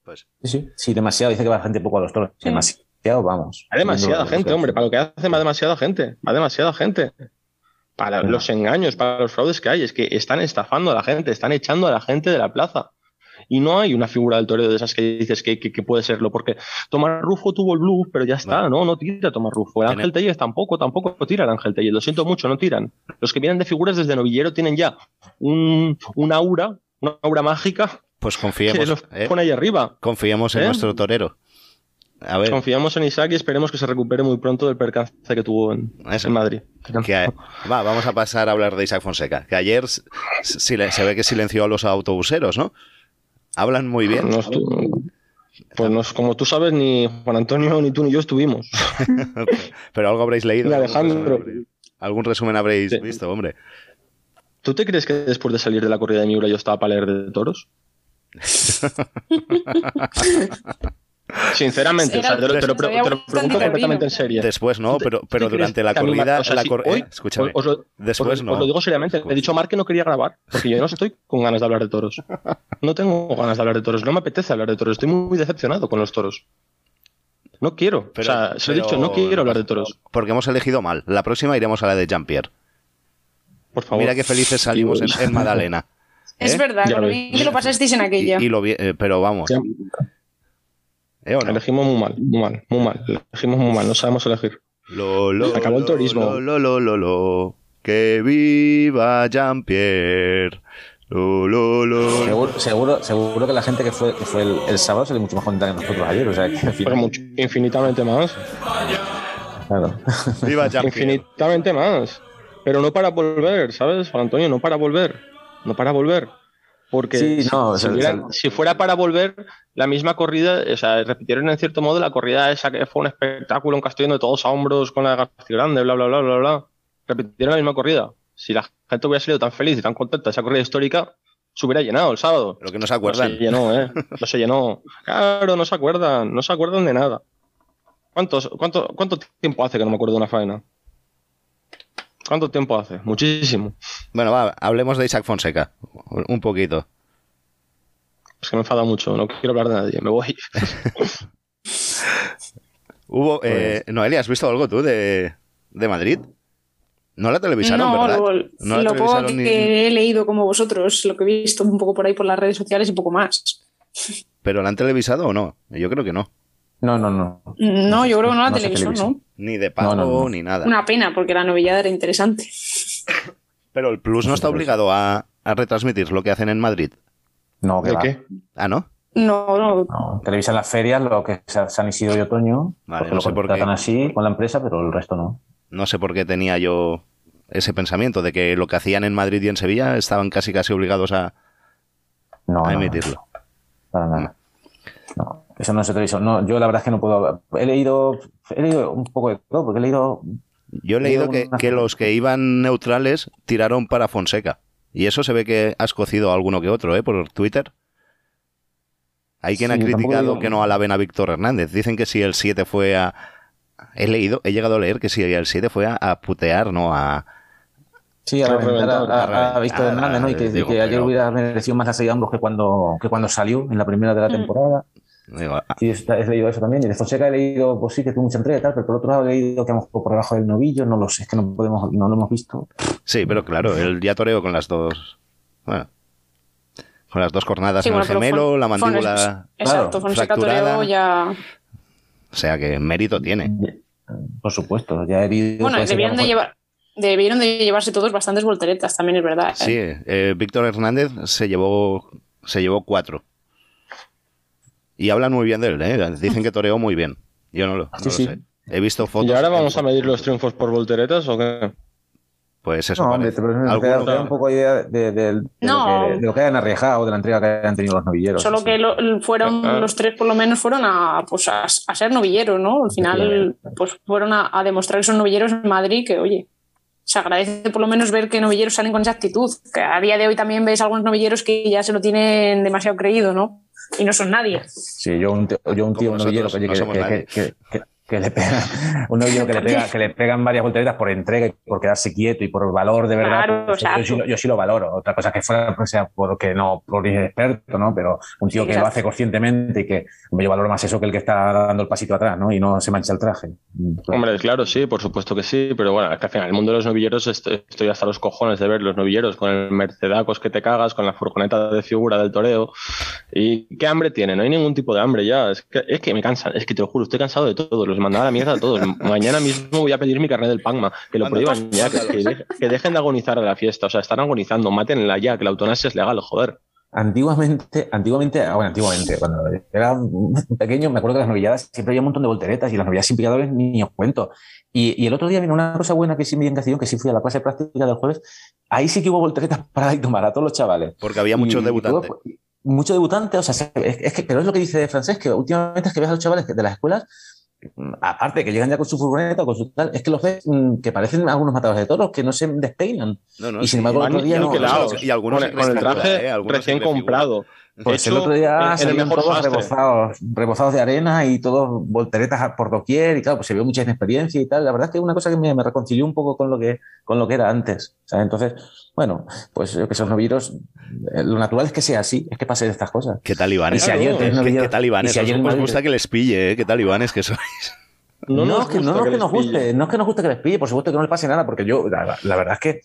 Pues, Sí, sí. Sí, demasiado. Dice que va gente poco a los toros. Sí. Demasiado, vamos. Hay demasiada gente, hombre. Para lo que hace, va demasiada gente. Va demasiada gente. Para los engaños, para los fraudes que hay. Es que están estafando a la gente, están echando a la gente de la plaza. Y no hay una figura del torero de esas que dices que, que- que puede serlo. Porque Tomás Rufo tuvo el bluff, pero ya está. No, no tira Tomás Rufo. El Ángel Tellez tampoco, tampoco tira el Ángel Tellez. Lo siento mucho, no tiran. Los que vienen de figuras desde novillero tienen ya un, un aura, una aura mágica pues que confiemos, los ¿eh? pone ahí arriba. confiemos en ¿Eh? nuestro torero. A ver, Confiamos en Isaac y esperemos que se recupere muy pronto del percance que tuvo en, Madrid. que a- va, vamos a pasar a hablar de Isaac Fonseca. Que ayer se ve que silenció a los autobuseros, ¿no? Hablan muy bien. No pues no, como tú sabes, ni Juan Antonio, ni tú, ni yo estuvimos. [laughs] Pero algo habréis leído. Ni algún Alejandro. resumen habréis- Algún resumen habréis Sí. visto, hombre. ¿Tú te crees que después de salir de la corrida de Miura yo estaba para leer de toros? [laughs] Sinceramente, o sea, te, lo, te lo pre- te lo pregunto completamente en serio. Después no, ¿Tú te- pero, pero te durante la corrida. o sea, la si cor- hoy- eh, escúchame. os, Después os- no. os lo digo seriamente. Le he dicho a Marc que no quería grabar porque yo no estoy con ganas de hablar de toros. No tengo ganas de hablar de toros. No me apetece hablar de toros. Estoy muy decepcionado con los toros. No quiero. Pero- o sea, se lo he dicho, no quiero hablar de toros. Porque hemos elegido mal. La próxima iremos a la de Jean-Pierre. Por favor. Mira qué felices salimos en, en Madalena. Es ¿Eh? verdad, lo ves. bien que lo pasasteis en aquella. y lo vi- eh, pero vamos. ¿Eh, o no? Elegimos muy mal, muy mal, muy mal. Elegimos muy mal, no sabemos elegir. Lo, lo, Acabó el turismo. Lo, lo, lo, lo, lo. Que viva Jean-Pierre. Lo, lo, lo. Seguro, seguro, seguro que la gente que fue, que fue el, el sábado se le mucho más contenta que nosotros ayer. O sea, que al final- Pero mucho, infinitamente más. claro. Viva [laughs] Jean-Pierre. Infinitamente más. Pero no para volver, ¿sabes, Juan Antonio? No para volver. No para volver. Porque Sí, si, no, si o sea, hubiera- o sea- si fuera para volver, la misma corrida, o sea, repitieron en cierto modo la corrida esa que fue un espectáculo, un castellón de todos a hombros con la García Grande, bla, bla, bla, bla, bla. Repitieron la misma corrida. Si la gente hubiera salido tan feliz y tan contenta de esa corrida histórica, se hubiera llenado el sábado. Pero que no se No acuerdan. se llenó, ¿eh? No se llenó. Claro, no se acuerdan. No se acuerdan de nada. ¿Cuántos, cuánto, ¿Cuánto tiempo hace que no me acuerdo de una faena? ¿Cuánto tiempo hace? Muchísimo. Bueno, va, hablemos de Isaac Fonseca. Un poquito. Es que me enfada mucho. No quiero hablar de nadie. Me voy. [laughs] Hubo. Pues Eh, Noelia, ¿has visto algo tú de, de Madrid? No la televisaron, no, ¿verdad? lo, No la lo poco que ni- he leído como vosotros, lo que he visto un poco por ahí por las redes sociales y poco más. ¿Pero la han televisado o no? Yo creo que no. No, no, no. No, yo creo que no la No se televisión. ¿no? Ni de pago No, no, no. ni nada. Una pena, porque la novillada era interesante. Pero el Plus no está obligado a, a retransmitir lo que hacen en Madrid. No, que ¿De va. qué? Ah, ¿no? No, no. No, televisan las ferias, lo que es San Isidro y Otoño, Vale, no lo sé por qué. así con la empresa, pero el resto no. No sé por qué tenía yo ese pensamiento de que lo que hacían en Madrid y en Sevilla estaban casi casi obligados a, No, a no, emitirlo. Para nada. No, eso no se televisa. No, yo la verdad es que no puedo. He leído, he leído un poco de todo, porque he leído. Yo he leído que, una- que los que iban neutrales tiraron para Fonseca. Y eso se ve que has cocido a alguno que otro, ¿eh? Por Twitter. Hay quien Sí, ha criticado que no alaben a Víctor Hernández. Dicen que si el 7 fue a... He leído, he llegado a leer que si el 7 fue a, a putear, ¿no? A... Sí, a Claro, reventar a, a- a Víctor Hernández, ¿no? Y que, digo, que ayer pero- hubiera merecido más la serie de hombros que cuando, que cuando salió en la primera de la Mm. Digo, a- Sí, he leído eso también. Y de Fonseca he leído, pues sí, que tuvo mucha entrega y tal, pero por otro lado he leído que hemos por debajo del novillo, no lo sé, es que no podemos, no lo hemos visto. Sí, pero claro, él ya toreó con las dos... Bueno, con las dos cornadas Sí, en bueno, el gemelo, Fon- la Fon- mandíbula... Exacto, Fonseca toreó ya. O sea que mérito tiene. Por supuesto, ya he herido. Bueno, a lo de, mejor- llevar, debieron de llevarse todos bastantes volteretas, también es verdad. ¿eh? Sí, eh, Víctor Hernández se llevó, se llevó cuatro. Y hablan muy bien de él, ¿eh? Dicen que toreó muy bien. Yo no lo, no Sí, lo sí. sé. He visto fotos. ¿Y ahora vamos a medir los triunfos por volteretas o qué? Pues eso No, hombre, parece. te, un poco de idea de, de- de No. lo que, de lo que hayan arriesgado, de la entrega que hayan tenido los novilleros. Solo que lo- fueron Ah. los tres, por lo menos, fueron a, pues a, a ser novilleros, ¿no? Al final, pues fueron a, a demostrar que son novilleros en Madrid, que oye, se agradece por lo menos ver que novilleros salen con esa actitud. Que a día de hoy también ves algunos novilleros que ya se lo tienen demasiado creído, ¿no? Y no son nadie. Sí, yo un, tío- yo un tío, novillero nosotros, que, no que- que-. Que- le pega, un novillero que le, pega, que le pegan varias volteretas por entrega y por quedarse quieto y por valor de verdad. Claro, pues, yo, sí, lo- yo sí lo valoro. Otra cosa que fuera pues, sea porque no, por experto, ¿no? Pero un tío Sí, que lo hace conscientemente y que yo valoro más eso que el que está dando el pasito atrás, ¿no? Y no se mancha el traje. Hombre, claro, sí, por supuesto que sí, pero bueno, es que al final el mundo de los novilleros est- estoy hasta los cojones de ver los novilleros con el mercedacos que te cagas, con la furgoneta de figura del toreo. ¿Y qué hambre tiene? No hay ningún tipo de hambre ya. Es que, es que me cansan, es que te lo juro, estoy cansado de todos, los mandaba a la mierda a todos. [laughs] Mañana mismo voy a pedir mi carnet del Pagma, que lo Mándalo, prohíban ya, que, que deje- que dejen de agonizar a la fiesta, o sea, están agonizando, mátenla ya, que la eutanasia es legal, joder. Antiguamente, antiguamente, ah, bueno, antiguamente, cuando era pequeño, me acuerdo que las novilladas siempre había un montón de volteretas y las novilladas sin picadores ni os cuento. Y, y el otro día vino una cosa buena que sí me en Castellón, que sí fui a la clase práctica del jueves. Ahí sí que hubo volteretas [laughs] para ir tomar a todos los chavales. Porque había muchos Y- debutantes. y todo- mucho debutante, o sea, se- es, es que, pero es lo que dice Francés, que últimamente es que ves a los chavales de las escuelas, aparte que llegan ya con su furgoneta o con su tal, es que los ves mm, que parecen algunos matadores de toros, que no se despeinan. No, no, y sí. sin embargo, el Van otro día no- y algunos con, el traje ¿eh? Recién comprado. Pues el Hecho otro día el mejor todos rebozados, rebozados de arena y todos volteretas por doquier y claro, pues se vio mucha inexperiencia y tal. La verdad es que es una cosa que me, me reconcilió un poco con lo que, con lo que era antes. ¿sabes? Entonces, bueno, pues que esos novilleros, eh, lo natural es que sea así, es que pasen estas cosas. ¿Qué talibanes? Y si ayer ¿Qué- tres qué, novillos- qué talibanes? y si ayer gusta que les pille, ¿eh? ¿Qué talibanes que sois? No, nos es que, no, no es que nos pille. guste, no es que nos guste que les pille, por supuesto que no les pase nada, porque yo, la, la verdad es que,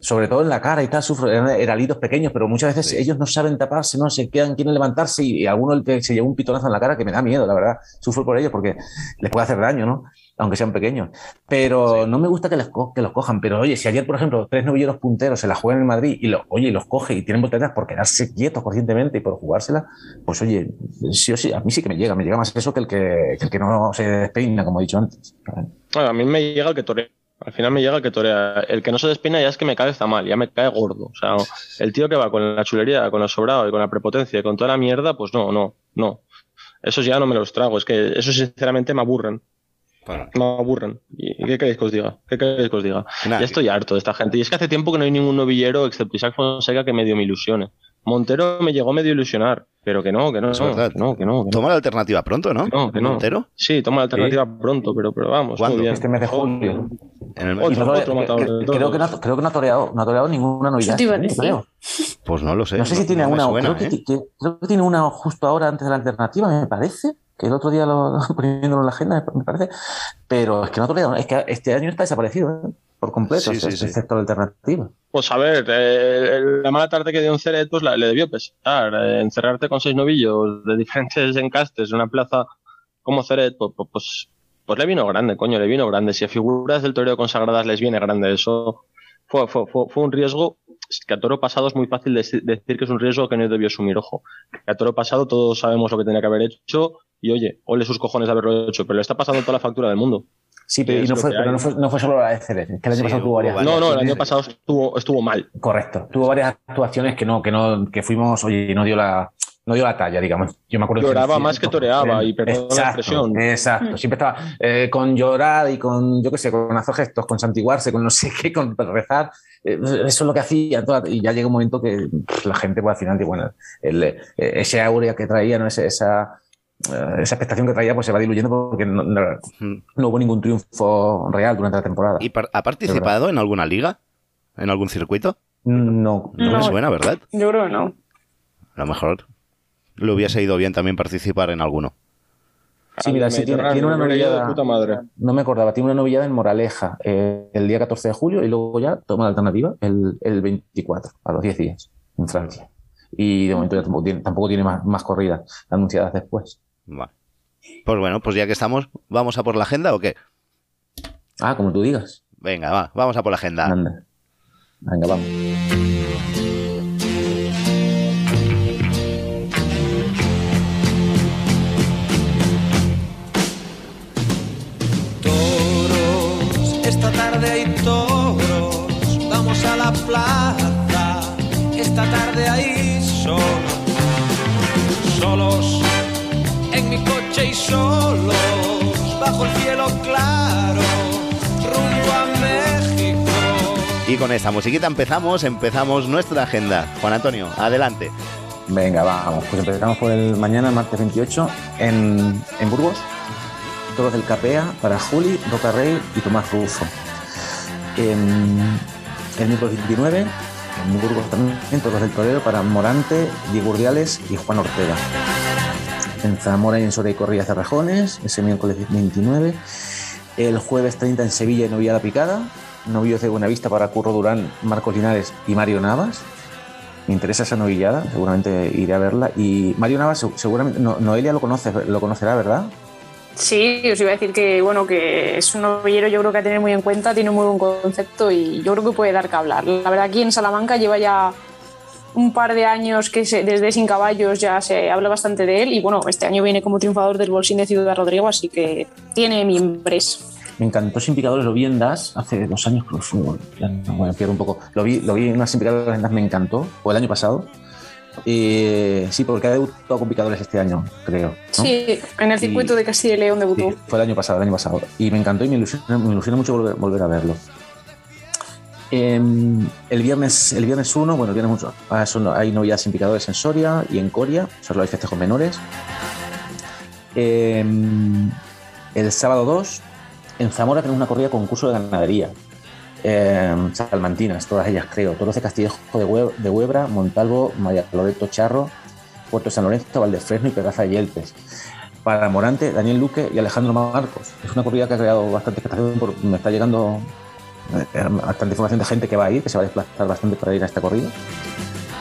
sobre todo en la cara y tal, sufro eran heralitos pequeños, pero muchas veces Sí. ellos no saben taparse, no se quedan, quieren levantarse y, y alguno el que se lleva un pitonazo en la cara que me da miedo, la verdad, sufro por ellos porque les puede hacer daño, ¿no? Aunque sean pequeños. Pero no me gusta que, les co- que los cojan, pero oye, si ayer, por ejemplo, tres novilleros punteros se la juegan en Madrid y, lo, oye, y los coge y tienen volteretas por quedarse quietos conscientemente y por jugársela, pues oye, sí o sí, a mí sí que me llega, me llega más eso que el que, que el que no se despeina, como he dicho antes. Bueno, a mí me llega el que torea. Al final me llega el que torea. El que no se despeina ya es que me cae está mal, ya me cae gordo. O sea, el tío que va con la chulería, con lo sobrado y con la prepotencia y con toda la mierda, pues no, no, no. Esos ya no me los trago. Es que esos sinceramente me aburren. Bueno, Me aburren. ¿Y qué queréis que os diga? ¿Qué queréis que os diga? Ya estoy harto de esta gente. Y es que hace tiempo que no hay ningún novillero, excepto Isaac Fonseca, que medio me ilusione. Montero me llegó a medio ilusionar, pero que no, que no, Es verdad. que no, que no. que no. Toma la alternativa pronto, ¿no? No, que no. ¿Montero? Sí, toma la alternativa pronto, pero, pero vamos, ¿Cuándo? Este mes de julio. En el Otro, no otro tore- matador que- de creo, que no, ha- creo que no ha toreado, no ha toreado ninguna a ¿eh? Creo. Pues no lo sé. No sé si tiene una, suena, creo, que, ¿eh? que- creo que tiene una justo ahora antes de la alternativa, me parece. Que el otro día lo [laughs] poniéndolo en la agenda, me parece. Pero es que no ha toreado. Es que este año está desaparecido, ¿eh? Por completo, Sí, sí, sí. ese sector de alternativa. Pues a ver, eh, la mala tarde que dio un Ceret, pues la- le debió pesar. eh, encerrarte con seis novillos de [laughs] diferentes encastes en una plaza como Ceret, pues, pues, pues, le vino grande, coño, le vino grande. Si a figuras del toreo consagradas les viene grande eso, fue, fue, fue, un riesgo que a toro pasado es muy fácil decir, que es un riesgo que no debió asumir, ojo. Que a toro pasado todos sabemos lo que tenía que haber hecho y oye, ole sus cojones de haberlo hecho, pero le está pasando toda la factura del mundo. Sí, pero, no fue, no, fue, no, fue, solo la de Ceret, que el año pasado tuvo varias. No, no, el año pasado estuvo, estuvo mal. Correcto, tuvo varias actuaciones que no, que no, que fuimos, oye, no dio la, no dio la talla, digamos. Yo me acuerdo Lloraba más que toreaba, y perdón la expresión. Exacto, siempre estaba eh, con llorar y con, yo qué sé, con hacer gestos, con santiguarse, con no sé qué, con rezar. Eh, eso es lo que hacía. y ya llega un momento que la gente, pues al final, bueno, el, eh, ese aurea que traía, ¿no? esa, esa expectación que traía pues se va diluyendo porque no, hubo ningún triunfo real durante la temporada. ¿Y ha participado en alguna liga? ¿En algún circuito? No. No, me suena, ¿verdad? Yo creo que no. A lo mejor le hubiese ido bien también participar en alguno. Sí, mira, sí, tiene, una novillada. No me acordaba, tiene una novillada en Moraleja eh, el día 14 de julio y luego ya toma la alternativa el, el 24, a los 10 días, en Francia. Y de momento tampoco tiene, más, más, corridas anunciadas después. Vale. Pues bueno, pues ya que estamos, ¿vamos a por la agenda o qué? Ah, como tú digas. Venga, va, vamos a por la agenda. Venga, vamos. plaza, esta tarde ahí solos, solos coche y solos, bajo el cielo claro, rumbo a México. Y con esta musiquita empezamos, empezamos nuestra agenda. Juan Antonio, adelante. Venga, vamos, pues empezamos por el mañana, martes 28, en, en Burgos. Todos del Capea para Juli, Roca Rey y Tomás Rufo. En, el miércoles 29, en Burgos también, todos del Torero para Morante, Digurdiales y Juan Ortega. En Zamora y en Soria y Corría Cerrajones, ese miércoles 29. El jueves 30 en Sevilla y Novillada Picada. Novillos de Buenavista para Curro Durán, Marcos Linares y Mario Navas. Me interesa esa novillada, seguramente iré a verla. Y Mario Navas, seguramente, Noelia lo conoce, lo conocerá, ¿verdad? Sí, os iba a decir que bueno que es un novillero yo creo que a tener muy en cuenta, tiene un muy buen concepto y yo creo que puede dar que hablar. La verdad aquí en Salamanca lleva ya un par de años que desde Sin Caballos ya se habla bastante de él y bueno, este año viene como triunfador del Bolsín de Ciudad Rodrigo, así que tiene miembros. Me encantó Sin Picadores, lo vi en DAS hace dos años, creo bueno, pierdo un poco. Lo vi, lo vi en una Sin Picadores en DAS, me encantó, fue el año pasado sí, porque ha debutado con picadores este año, creo. Sí, en el circuito de Castilla y León debutó. fue el año pasado, el año pasado. Y me encantó y me ilusiona, mucho volver, a verlo. Em, el viernes el viernes 1, bueno, el viernes mucho, ah, hay novedades sin picadores en Soria y en Coria, solo hay festejos menores. Em, el sábado 2, en Zamora tenemos una corrida concurso de ganadería eh, salmantinas, todas ellas creo, todos de Castillejo de, de Huebra, Montalvo, María Loreto Charro, Puerto San Lorenzo, Valdefresno y Pegaza de Yeltes. Para Morante, Daniel Luque y Alejandro Marcos. Es una corrida que ha creado bastante expectación, me está llegando eh, bastante información de gente que va a ir, que se va a desplazar bastante para ir a esta corrida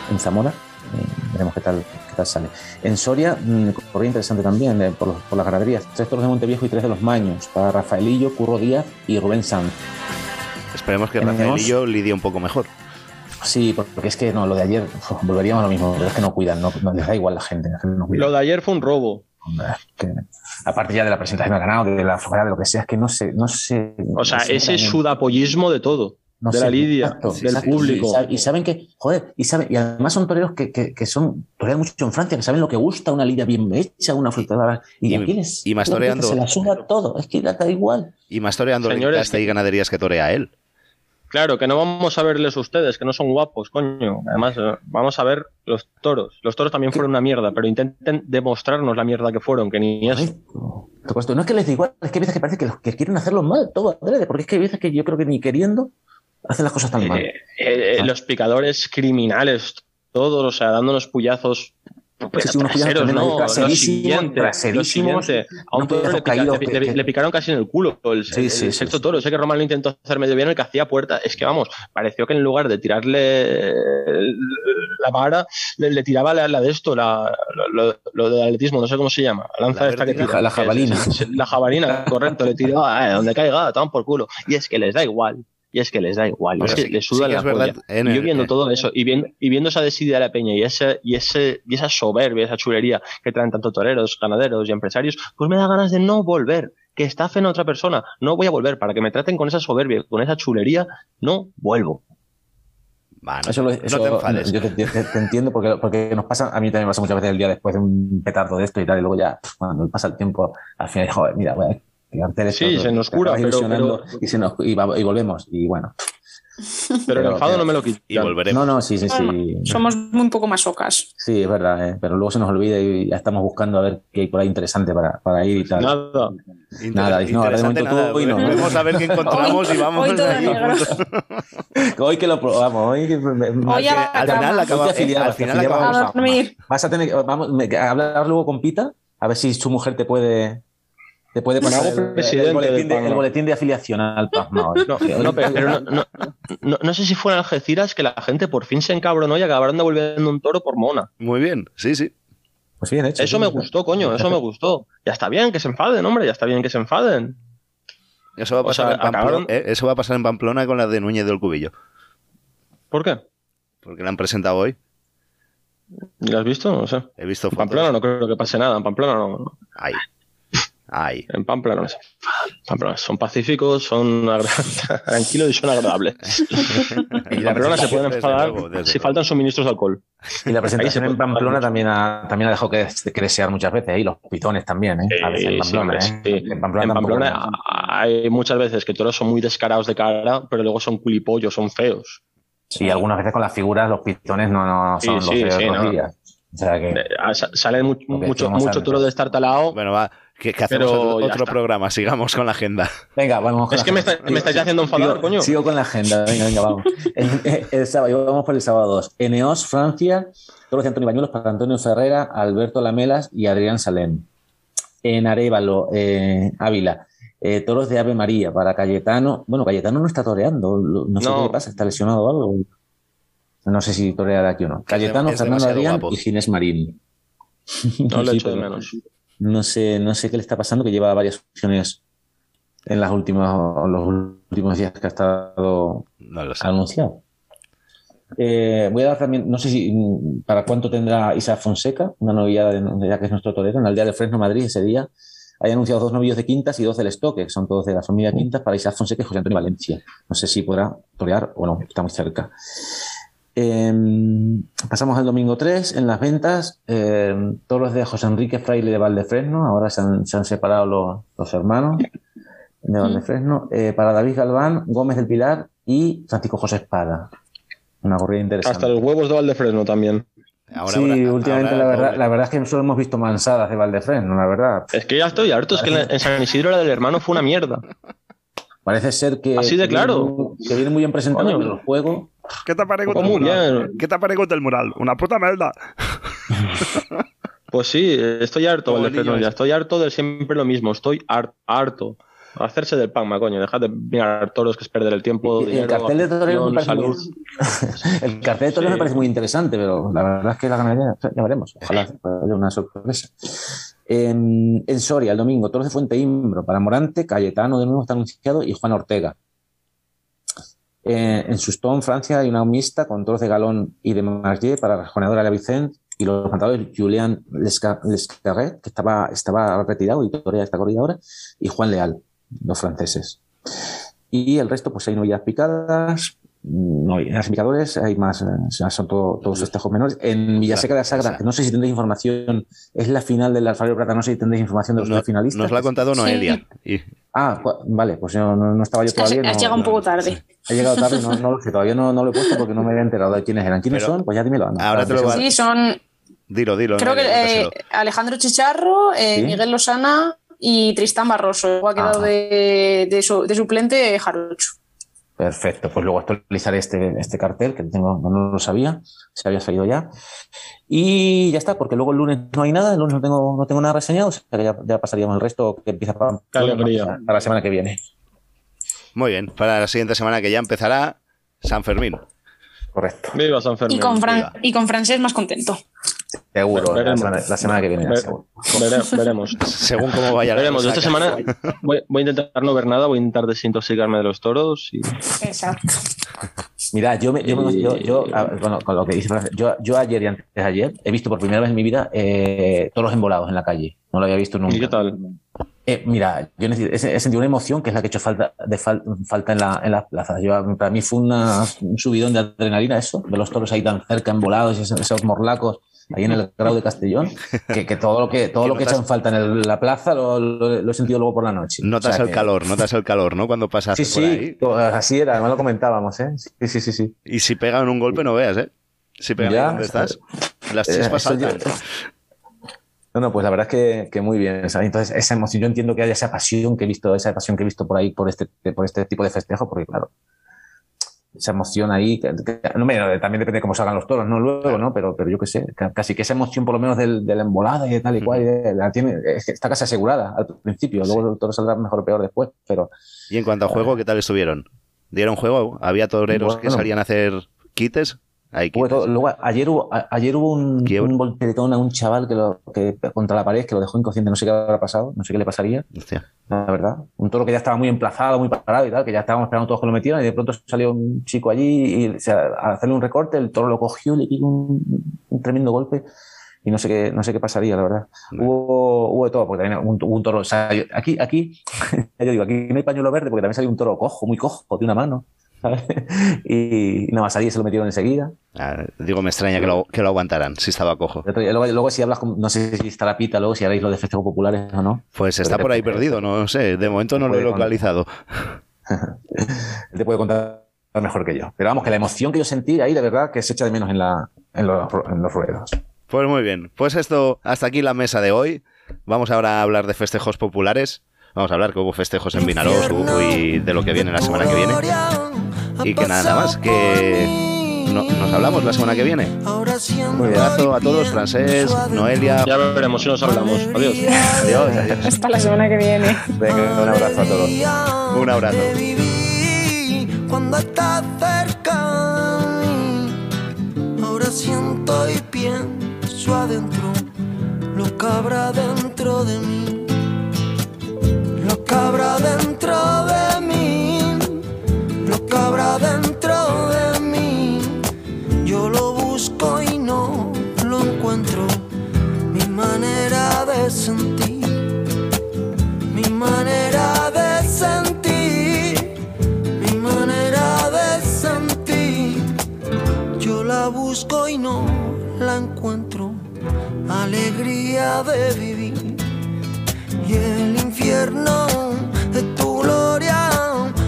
en Zamora. Eh, veremos qué tal, qué tal sale. En Soria, mm, corrida interesante también por, las ganaderías. Tres toros de Monteviejo y tres de los Maños. Para Rafaelillo, Curro Díaz y Rubén Sanz. Esperemos que Rafael y yo lidie un poco mejor. Sí, porque es que no, lo de ayer volveríamos a lo mismo, pero es que no cuidan, no, les da igual la gente. lo de ayer fue un robo. Aparte ya de la presentación del ganado, de la fuera de lo que sea, es que no sé, no sé. O sea, ese sudapollismo de todo. de la lidia, del público. Y, saben que, joder, y, saben, y además son toreros que, que, son toreros mucho en Francia, que saben lo que gusta una lidia bien hecha, una frutada. Y, y, y más toreando. Se la suda todo, es que da igual. Y más toreando Señores, y ganaderías que torea él. Claro, que no vamos a verles ustedes, que no son guapos, coño. Además, eh, vamos a ver los toros. Los toros también fueron una mierda, pero intenten demostrarnos la mierda que fueron, que ni es. No es que les diga igual, es que hay veces que parece que, que quieren hacerlo mal, todo porque es que hay veces que yo creo que ni queriendo hacen las cosas tan mal. Eh, eh, los picadores criminales, todos, o sea, dándonos puyazos pues, Sí, unos traseros, ¿no? traserísimos, siguiente. A un toro le, pedazos pica- caídos le- que- le- le picaron casi en el culo. El, Sí, el- sí, el sí, sexto toro, sé que Román lo intentó hacer medio bien, el que hacía puerta. Es que vamos, pareció que en lugar de tirarle la vara, le, le tiraba la, la de esto, la, lo, lo- del atletismo, no sé cómo se llama. La lanza La esta que tira. La jabalina. La jabalina, correcto, le tiraba, eh, donde caiga, toman por culo. Y es que les da igual. Y es que les da igual. Es que sí- les suda la es verdad, polla. yo viendo todo eso y viendo, y viendo esa desidia de la peña y, ese, y, ese, y esa soberbia, esa chulería que traen tanto toreros, ganaderos y empresarios, pues me da ganas de no volver, que estafen a otra persona. No voy a volver para que me traten con esa soberbia, con esa chulería. No vuelvo. Va, no, Eso lo- no eso- te enfades. Yo te, te- te entiendo porque, porque nos pasa, a mí también me pasa muchas veces el día después de un petardo de esto y tal, y luego ya, cuando pasa el tiempo, al final, joder, mira, voy a Sí, se nos cura, pero- pero- Y, se nos, y, va- y volvemos, y bueno. Pero, el Pero- enfado no me lo quita. Y volveremos. No, no, sí, sí, sí. Somos muy poco masocas. Sí, es verdad, ¿eh? pero luego se nos olvida y ya estamos buscando a ver qué hay por ahí interesante para, para ir y tal. Nada. Inter- Nada, no, ahora de interesante momento nada. tú y no. Vamos a ver qué [laughs] encontramos y vamos Hoy todo ahí, negro. [laughs] Hoy que lo probamos, hoy. que- Hoy al final cama. acaba- Hoy te afiliabas, al final acabamos. Vas a tener que vamos, me- a hablar luego con Pita, a ver si su mujer te puede te puede pasar el, presidente el boletín del de, el boletín de afiliación al PASMA. hoy. No, no, pero, pero no, no, no, no sé si fue en Algeciras que la gente por fin se encabronó y acabaron devolviendo un toro por mona. Muy bien, sí, sí. Pues bien hecho. Eso sí. me gustó, coño, eso me gustó. Ya está bien que se enfaden, hombre, ya está bien que se enfaden. Eso va a O pasar, sea, en, Pamplona, acabaron- eh, eso va a pasar en Pamplona con la de Núñez del Cubillo. ¿Por qué? Porque la han presentado hoy. ¿Lo has visto? No sé. He visto En. Pamplona no creo que pase nada, en Pamplona no. Ay. Ay. En Pamplona no son pacíficos, son [laughs] tranquilos y son agradables. [laughs] En la Pamplona se pueden desde enfadar luego, desde si luego. faltan suministros de alcohol. Y la presentación en Pamplona también ha, también ha dejado que, que desear muchas veces. Y los pitones también, ¿eh? A veces en Sí, Pamplona, sí, ¿eh? sí. En Pamplona, En Pamplona ¿no? hay muchas veces que toros son muy descarados de cara, pero luego son culipollos, son feos. Sí, algunas veces con las figuras los pitones no, son sí, los sí, de otros no. días. O sea que... Eh, mucho, mucho antes. toro de estar talado. Bueno, va. Que, que hacemos Pero otro, está. programa. Sigamos con la agenda. Venga, vamos con Es la que me, agenda. está- me estáis ya haciendo enfadar, Sigo- coño. Sigo con la agenda, venga, venga, vamos. El, el sábado, vamos por el sábado 2. Eneos, Francia, toros de Antonio Bañuelos para Antonio Ferrera, Alberto Lamelas y Adrián Salem. En Arevalo, eh, Ávila, eh, toros de Ave María para Cayetano. Bueno, Cayetano no está toreando, no sé No. qué le pasa, está lesionado o algo. No sé si toreará aquí o no. Cayetano, es Fernando Adrián guapo. y Ginés Marín. No lo Sí, [laughs] echo de menos. No sé, no sé qué le está pasando, que lleva varias opciones en las últimas, los últimos días que ha estado No anunciado. Eh, voy a dar también, no sé si para cuánto tendrá Isa Fonseca, una novillada de ya que es nuestro torero, en la aldea de Fresno, Madrid, ese día. Hay anunciado dos novillos de quintas y dos del estoque, que son todos de la familia Quintas, para Isa Fonseca y José Antonio Valencia. No sé si podrá torear o no, está muy cerca. Eh, pasamos al domingo 3 en las ventas. Eh, todos los de José Enrique Fraile de Valdefresno. Ahora se han, se han separado los, los hermanos de Valdefresno. Eh, para David Galván, Gómez del Pilar y Francisco José Espada. Una corrida interesante. Hasta los huevos de Valdefresno también. Ahora, sí, ahora- últimamente ahora la, verdad, la verdad es que solo hemos visto mansadas de Valdefresno, la verdad. Es que ya estoy harto, es que en San Isidro la del hermano fue una mierda. Parece ser que. Así de que claro. viene muy- Que viene muy bien presentado Coño. pero el juego. Què t'ha paregut Pues el muy mural? Què t'ha paregut el mural? Una puta merda. [laughs] Pues sí, estoy harto, Valdefresno, niños. ya estoy harto de siempre lo mismo, estoy har- harto. Hacerse del panma, coño, dejad de mirar toros que es perder el tiempo, el cartel de torero me afición, parece salud. [laughs] El cartel de toros Sí. me parece muy interesante, pero la verdad es que la ganadería, ya veremos. Ojalá haya una sorpresa. En, en Soria, el domingo, toros de Fuente Imbro para Morante, Cayetano de nuevo está anunciado y Juan Ortega. Eh, en Sustón, Francia, hay una mixta con toros de Galón y de Margier para Rajoneadora de Vicent y los cantadores Julián Lesca- Lescarret, que estaba, estaba retirado y torea esta corrida ahora, y Juan Leal, los franceses. Y el resto, pues hay novillas picadas, no, las indicadores hay más, eh, son todo- todos festejos menores. En Villaseca de la Sagra, que no sé si tendréis información, es la final del Alfaro Plata, no sé si tendréis información de los No- finalistas. nos lo ha contado Sí. Noelia. Y- Ah, vale, pues yo no, no estaba yo Es que has, todavía. has no- llegado un poco tarde. He llegado tarde, no, no lo sé, todavía no, no lo he puesto porque no me había enterado de quiénes eran. ¿Quiénes Pero son? Pues ya dímelo. anda. ahora te lo va- Sí, son. dilo, dilo. Creo que eh. Alejandro Chicharro, eh, Sí. Miguel Losana y Tristán Barroso. Luego ha quedado de, de su- de suplente Jarocho. Perfecto, pues luego actualizaré este, este cartel que tengo, no lo sabía, se había salido ya. Y ya está, porque luego el lunes no hay nada, el lunes no tengo, no tengo nada reseñado, o sea que ya, ya pasaríamos el resto que empieza para, la semana que viene. Muy bien, para la siguiente semana que ya empezará San Fermín. Correcto. Viva San Fermín. Y con, Fran Viva. y con francés más contento. Seguro, la Veremos. semana, la semana que viene. Vere- veremos. [laughs] Según cómo vaya la Veremos, esta semana voy, voy a intentar no ver nada, voy a intentar desintoxicarme de los toros y Exacto. Mira, yo, me- yo, me- yo, yo, a- con, lo, que dice yo, yo ayer y antes de ayer he visto por primera vez en mi vida eh, toros embolados en la calle. No lo había visto nunca. ¿Y qué tal? Eh, mira, yo necesito- he, sentido una emoción que es la que he hecho falta, de fal- falta en, la, en las plazas. Yo, para mí fue una- un subidón de adrenalina eso, de los toros ahí tan cerca, embolados, y esos, esos morlacos ahí en el grado de Castellón, que, que todo lo que todo Que lo que notas- echan falta en el- la plaza lo, lo- lo he sentido luego por la noche. Notas O sea el que- calor, notas el calor, ¿no? Cuando pasas Sí, por ahí. sí, así era, además lo comentábamos, ¿eh? Sí, sí, sí. sí. Y si pegan un golpe, no veas, ¿eh? Si pegan Ya, ahí donde estás, las Eh, chispas yo- saltan. No, no, pues la verdad es que, que muy bien. ¿sabes? Entonces, esa emoción, yo entiendo que haya esa pasión que he visto, esa pasión que he visto por ahí, por este, por este tipo de festejo, porque claro, esa emoción ahí, que- que- no, me- también depende de cómo salgan los toros, ¿no? Luego, ¿no? Pero, pero yo qué sé, ca- casi que esa emoción por lo menos del, de la embolada y de tal y cual, eh, la tiene, está casi asegurada al principio, luego el toro saldrá mejor o peor después, pero Y en cuanto a juego, ¿qué tal estuvieron? ¿Dieron juego? ¿Había toreros que salían a hacer quites? Hay todo. Luego, ayer hubo, a- ayer hubo un, Quiebra. un volteretón a un chaval que, lo, que contra la pared que lo dejó inconsciente, no sé qué habrá pasado, no sé qué le pasaría. Hostia. la verdad. Un toro que ya estaba muy emplazado, muy parado y tal, que ya estábamos esperando todos que lo metieran y de pronto salió un chico allí y o sea, a hacerle un recorte, el toro lo cogió, le dio un, un tremendo golpe y no sé qué, no sé qué pasaría, la verdad. Hubo, hubo de todo, porque también hubo un, un toro, o sea, yo- aquí, aquí, [laughs] yo digo, aquí no hay pañuelo verde porque también salió un toro cojo, muy cojo, de una mano. [laughs] Y, nada más allí se lo metieron enseguida. Ah, digo, me extraña que lo, que lo aguantaran, si estaba cojo. Luego, luego si hablas, con, no sé si está la pita, luego si haréis lo de festejos populares o no. Pues está por ahí perdido, no sé. De momento no lo he localizado. Él [laughs] te puede contar mejor que yo. Pero vamos, que la emoción que yo sentí ahí, de verdad, que se echa de menos en, la, en, los, en los ruedos. Pues muy bien. Pues esto, hasta aquí la mesa de hoy. Vamos ahora a hablar de festejos populares. Vamos a hablar que hubo festejos en Vinaroz hubo y de lo que viene la semana que viene. Y que nada más, que no- nos hablamos la semana que viene. Un abrazo a todos, Francés, Noelia. Ya veremos si nos hablamos. Adiós. Adiós, adiós. Hasta la semana que viene. Venga, un abrazo a todos. Un abrazo. Cuando estás cerca. Ahora siento y pienso adentro lo que habrá dentro de mí. Lo que habrá dentro de mí. Dentro de mí. Yo lo busco y no lo encuentro. Mi manera de sentir mi manera de sentir, mi manera de sentir. Yo la busco y no la encuentro. Alegría de vivir y el infierno de tu gloria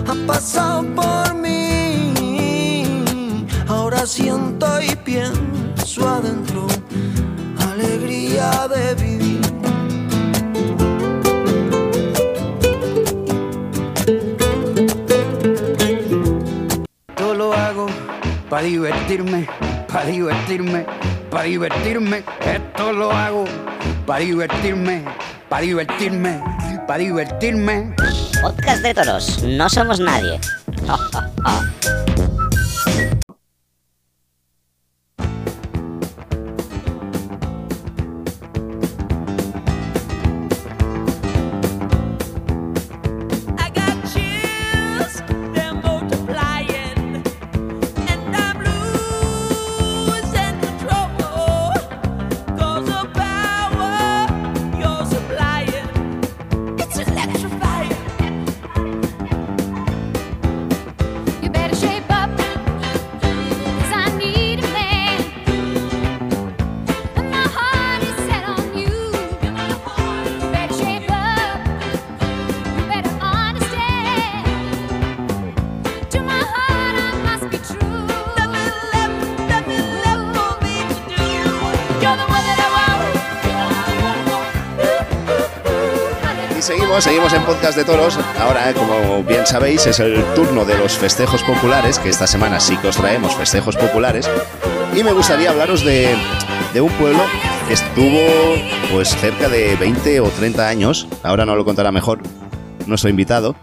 ha pasado por y pienso adentro. Alegría de vivir. Yo lo hago para divertirme, para divertirme, para divertirme. Esto lo hago para divertirme, para divertirme, para divertirme. Podcast de toros, no somos nadie. [laughs] Toros. Ahora, como bien sabéis, es el turno de los festejos populares, que esta semana sí que os traemos festejos populares. Y me gustaría hablaros de, un pueblo que estuvo pues cerca de 20 o 30 años, ahora no lo contará mejor nuestro invitado,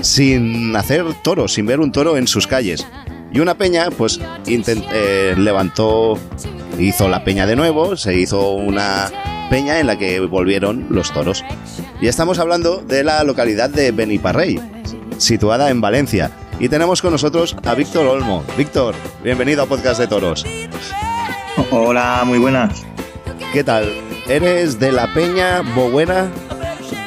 sin hacer toros, sin ver un toro en sus calles. Y una peña, pues, eh, levantó, hizo la peña de nuevo, se hizo una peña en la que volvieron los toros. Y estamos hablando de la localidad de Beniparrey, situada en Valencia. Y tenemos con nosotros a Víctor Olmo. Víctor, bienvenido a Podcast de Toros. Hola, muy buenas. ¿Qué tal? Eres de la peña Bobuena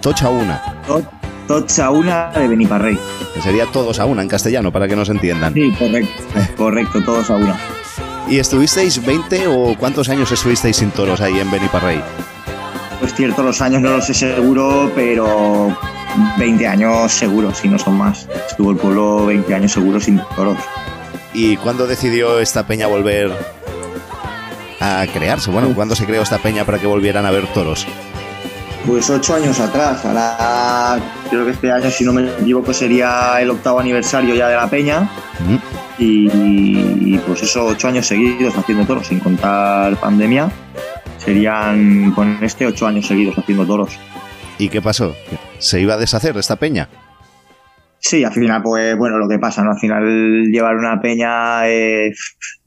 Tocha Una, To- Tocha una de Beniparrey. que sería todos a una en castellano para que nos entiendan. Sí, correcto. [laughs] Correcto, todos a una. ¿Y estuvisteis 20 o cuántos años estuvisteis sin toros ahí en Beniparrey? Pues cierto, los años no lo sé seguro, pero 20 años seguro, si no son más. Estuvo el pueblo 20 años seguro sin toros. ¿Y cuándo decidió esta peña volver a crearse? Bueno, ¿cuándo se creó esta peña para que volvieran a ver toros? Pues ocho años atrás, ahora creo que este año, si no me equivoco, sería el octavo aniversario ya de la peña. Y, y, pues eso, ocho años seguidos haciendo toros, sin contar pandemia. Serían con este ocho años seguidos haciendo toros. ¿Y qué pasó? ¿Se iba a deshacer esta peña? Sí, al final, pues bueno, lo que pasa, ¿no? Al final llevar una peña eh,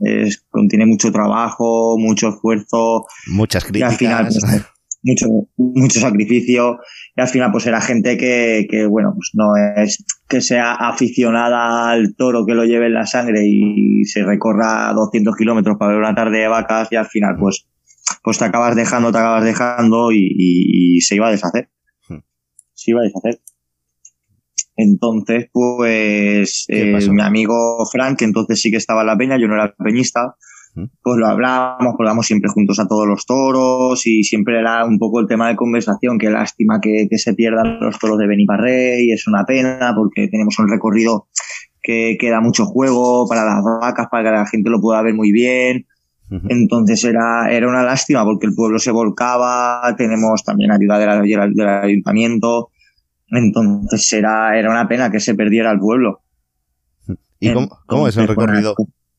es, contiene mucho trabajo, mucho esfuerzo, Muchas y al críticas. final, pues, mucho, mucho sacrificio, y al final, pues era gente que, que, bueno, pues no es que sea aficionada al toro, que lo lleve en la sangre y se recorra 200 kilómetros para ver una tarde de vacas, y al final, pues, pues te acabas dejando, te acabas dejando y, y- y se iba a deshacer. Hmm. Se iba a deshacer. Entonces, pues, ¿Qué eh, mi amigo Frank, que entonces sí que estaba en la peña, yo no era peñista, Hmm. pues lo hablábamos, vamos siempre juntos a todos los toros y siempre era un poco el tema de conversación, qué lástima que, que se pierdan los toros de Beniparrey, es una pena porque tenemos un recorrido que, que da mucho juego para las vacas, para que la gente lo pueda ver muy bien. Entonces era, era una lástima porque el pueblo se volcaba, tenemos también ayuda del, del- del ayuntamiento. Entonces era, era una pena que se perdiera el pueblo. [laughs] ¿Y cómo, cómo es el recorrido?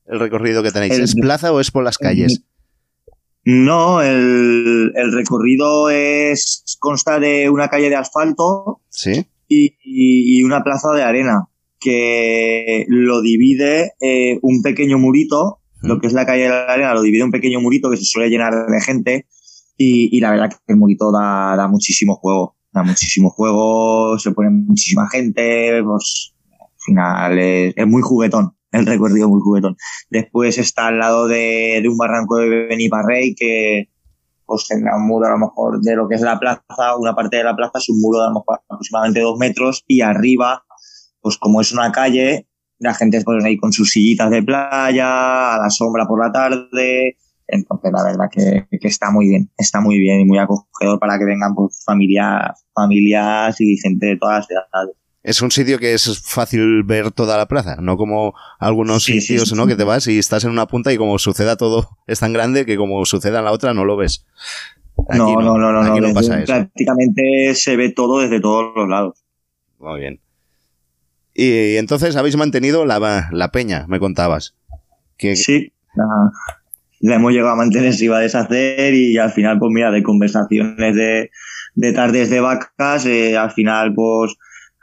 El recorrido que tenéis. El- ¿Es plaza o es por las calles? No, el, el recorrido es consta de una calle de asfalto Sí. y, y- y una plaza de arena que lo divide eh, un pequeño murito, lo que es la calle de la arena lo divide un pequeño murito que se suele llenar de gente y, y la verdad que el murito da, da muchísimo juego, da muchísimo juego, se pone muchísima gente, pues al final es, es muy juguetón, el recorrido muy juguetón. Después está al lado de, de un barranco de Beniparrey que pues tendrá un muro a lo mejor de lo que es la plaza, una parte de la plaza es un muro de a lo mejor aproximadamente dos metros y arriba, pues como es una calle, la gente se pone ahí con sus sillitas de playa, a la sombra por la tarde, entonces la verdad que, que está muy bien, está muy bien y muy acogedor para que vengan pues familias, familias y gente de todas las edades. Es un sitio que es fácil ver toda la plaza, no como algunos Sí, sitios, sí, ¿no? Que te vas y estás en una punta y como suceda todo [laughs] es tan grande que como suceda en la otra no lo ves. Aquí no, no, no, no, aquí no desde- pasa eso. prácticamente se ve todo desde todos los lados. Muy bien. Y entonces habéis mantenido la, la peña, me contabas. Que, Sí, la, la hemos llegado a mantener, se iba a deshacer y al final, pues mira, de conversaciones de, de tardes de vacas, eh, al final, pues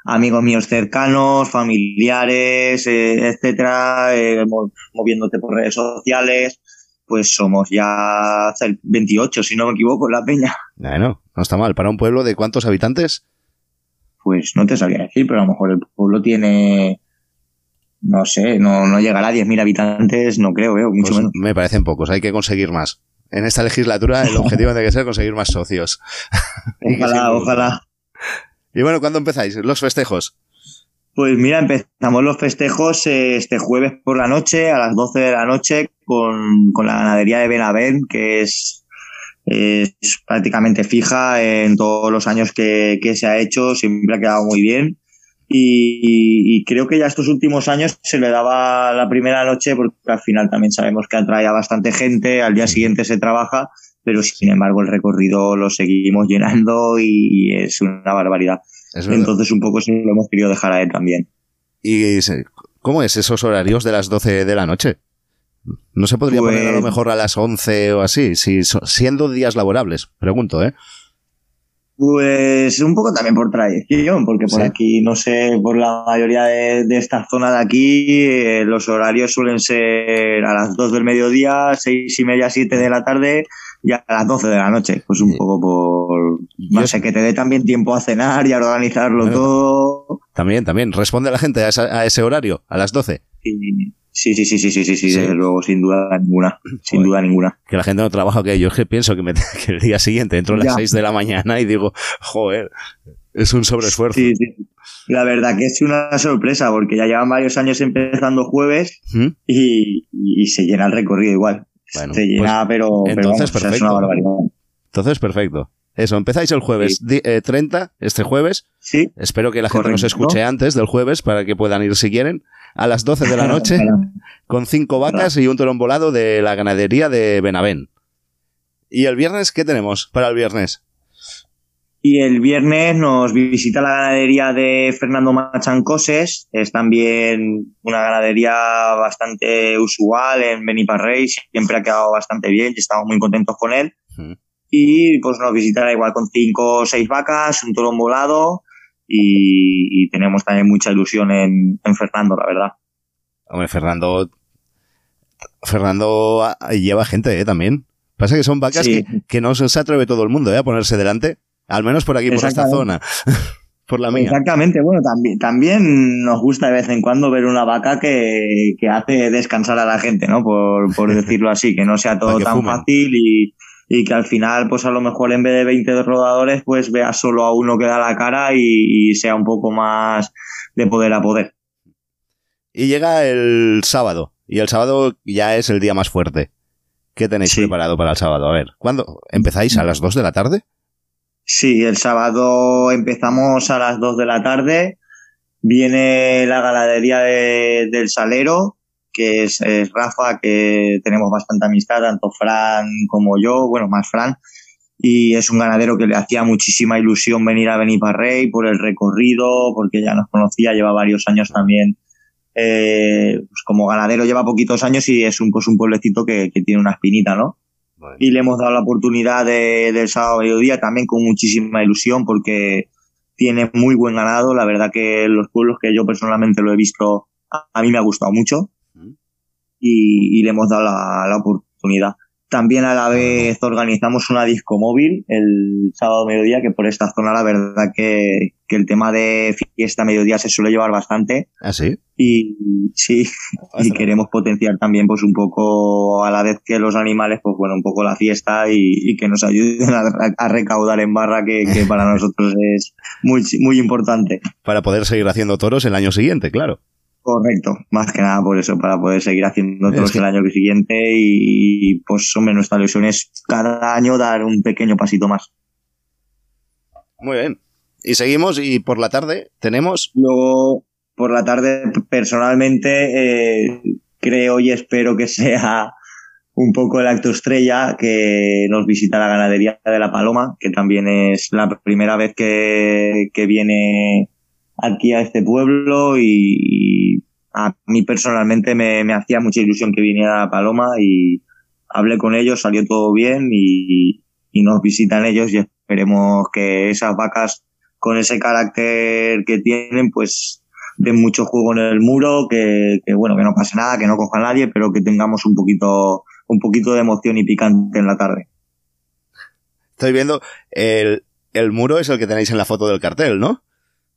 amigos míos cercanos, familiares, eh, etcétera, eh, mo- moviéndote por redes sociales, pues somos ya hasta el 28, si no me equivoco, la peña. Bueno, no está mal. ¿Para un pueblo de cuántos habitantes? Pues no te sabría decir, pero a lo mejor el pueblo tiene, no sé, no, no llegará a 10.000 habitantes, no creo, eh, mucho Pues menos. me parecen pocos, hay que conseguir más. En esta legislatura el [laughs] objetivo tiene que ser conseguir más socios. [laughs] Ojalá, ojalá. Y bueno, ¿cuándo empezáis? Los festejos. Pues mira, empezamos los festejos eh, este jueves por la noche, a las 12 de la noche, con, con la ganadería de Benavent, que es, es prácticamente fija en todos los años que, que se ha hecho, siempre ha quedado muy bien. Y, y creo que ya estos últimos años se le daba la primera noche porque al final también sabemos que atrae a bastante gente, al día siguiente se trabaja, pero sin embargo el recorrido lo seguimos llenando y, es una barbaridad. Es. Entonces un poco se lo hemos querido dejar a él también. ¿Y cómo es esos horarios de las 12 de la noche? ¿No se podría poner a lo Pues- mejor a las 11 o así? Si, siendo días laborables, pregunto, ¿eh? Pues un poco también por tradición, porque por Sí. aquí, no sé, por la mayoría de, de esta zona de aquí, eh, los horarios suelen ser a las 2 del mediodía, seis y media, 7 de la tarde y a las 12 de la noche. Pues un Sí. poco por, no sé- sé, que te dé también tiempo a cenar y a organizarlo Bueno. todo. También, también. ¿Responde la gente a, esa- a ese horario? ¿A las 12? Y- Sí, sí, sí, sí, sí, sí, sí, Sí. desde luego, sin duda ninguna, sin Joder. duda ninguna. Que la gente no trabaja, que yo es que pienso que, me- [laughs] que el día siguiente entro a las Ya. 6 de la mañana y digo, joder, es un sobreesfuerzo. Sí, sí. La verdad que es una sorpresa, porque ya llevan varios años empezando jueves ¿Mm? y, y se llena el recorrido igual. Bueno, se llena, pero, pero entonces, vamos, o sea, es perfecto. una barbaridad. Entonces, perfecto. Eso, empezáis el jueves di- eh, 30, este jueves. Sí, Espero que la gente nos escuche antes del jueves para que puedan ir si quieren. A las 12 de la noche, con cinco vacas y un torón volado de la ganadería de Benavén. ¿Y el viernes qué tenemos para el viernes? Y el viernes nos visita la ganadería de Fernando Machancoses. Es también una ganadería bastante usual en Beniparrey. Siempre ha quedado bastante bien y estamos muy contentos con él. Y pues nos visitará igual con cinco o seis vacas, un toro volado. Y, y tenemos también mucha ilusión en, en Fernando, la verdad. Hombre, Fernando. Fernando ah, lleva gente, ¿eh? También. Pasa que son vacas Sí. que, que no se atreve todo el mundo, ¿eh? A ponerse delante. Al menos por aquí, por esta zona. [laughs] Por la mía. Exactamente, bueno, también, también nos gusta de vez en cuando ver una vaca que, que hace descansar a la gente, ¿no? Por, por [laughs] decirlo así, que no sea todo tan fumen. fácil y, y que al final, pues a lo mejor en vez de 20 rodadores, pues vea solo a uno que da la cara y, y sea un poco más de poder a poder. Y llega el sábado. Y el sábado ya es el día más fuerte. ¿Qué tenéis Sí. preparado para el sábado? A ver, ¿cuándo? ¿Empezáis a las 2 de la tarde? Sí, el sábado empezamos a las 2 de la tarde. Viene la ganadería de- del Salero, que es, es Rafa, que tenemos bastante amistad, tanto Fran como yo, bueno, más Fran. Y es un ganadero que le hacía muchísima ilusión venir a Beniparrey por el recorrido, porque ya nos conocía, lleva varios años también. eh, pues como ganadero lleva poquitos años y es un, pues un pueblecito que, que tiene una espinita, ¿no? y le hemos dado la oportunidad de- del sábado mediodía también con muchísima ilusión porque tiene muy buen ganado. La verdad que los pueblos que yo personalmente lo he visto, a, a mí me ha gustado mucho y, y le hemos dado la, la oportunidad. También a la vez organizamos una disco móvil el sábado mediodía, que por esta zona la verdad que, que el tema de fiesta mediodía se suele llevar bastante ¿Ah, sí? y sí, [laughs] y queremos potenciar también pues un poco a la vez que los animales pues bueno un poco la fiesta y, y que nos ayuden a, a recaudar en barra que, que para [laughs] nosotros es muy muy importante Para poder seguir haciendo toros el año siguiente, claro. Correcto más que nada por eso para poder seguir haciendo Es otros que- el año siguiente y, pues hombre nuestra ilusión es cada año dar un pequeño pasito más Muy bien. Y seguimos y por la tarde tenemos... Luego, por la tarde, personalmente, eh, creo y espero que sea un poco el acto estrella que nos visita la ganadería de la Paloma, que también es la primera vez que, que viene aquí a este pueblo y, y a mí personalmente me, me hacía mucha ilusión que viniera Paloma y hablé con ellos, salió todo bien y, y nos visitan ellos y esperemos que esas vacas con ese carácter que tienen, pues den mucho juego en el muro, que, que, bueno, que no pase nada, que no coja a nadie, pero que tengamos un poquito, un poquito de emoción y picante en la tarde. Estoy viendo... El, el muro es el que tenéis en la foto del cartel, ¿no?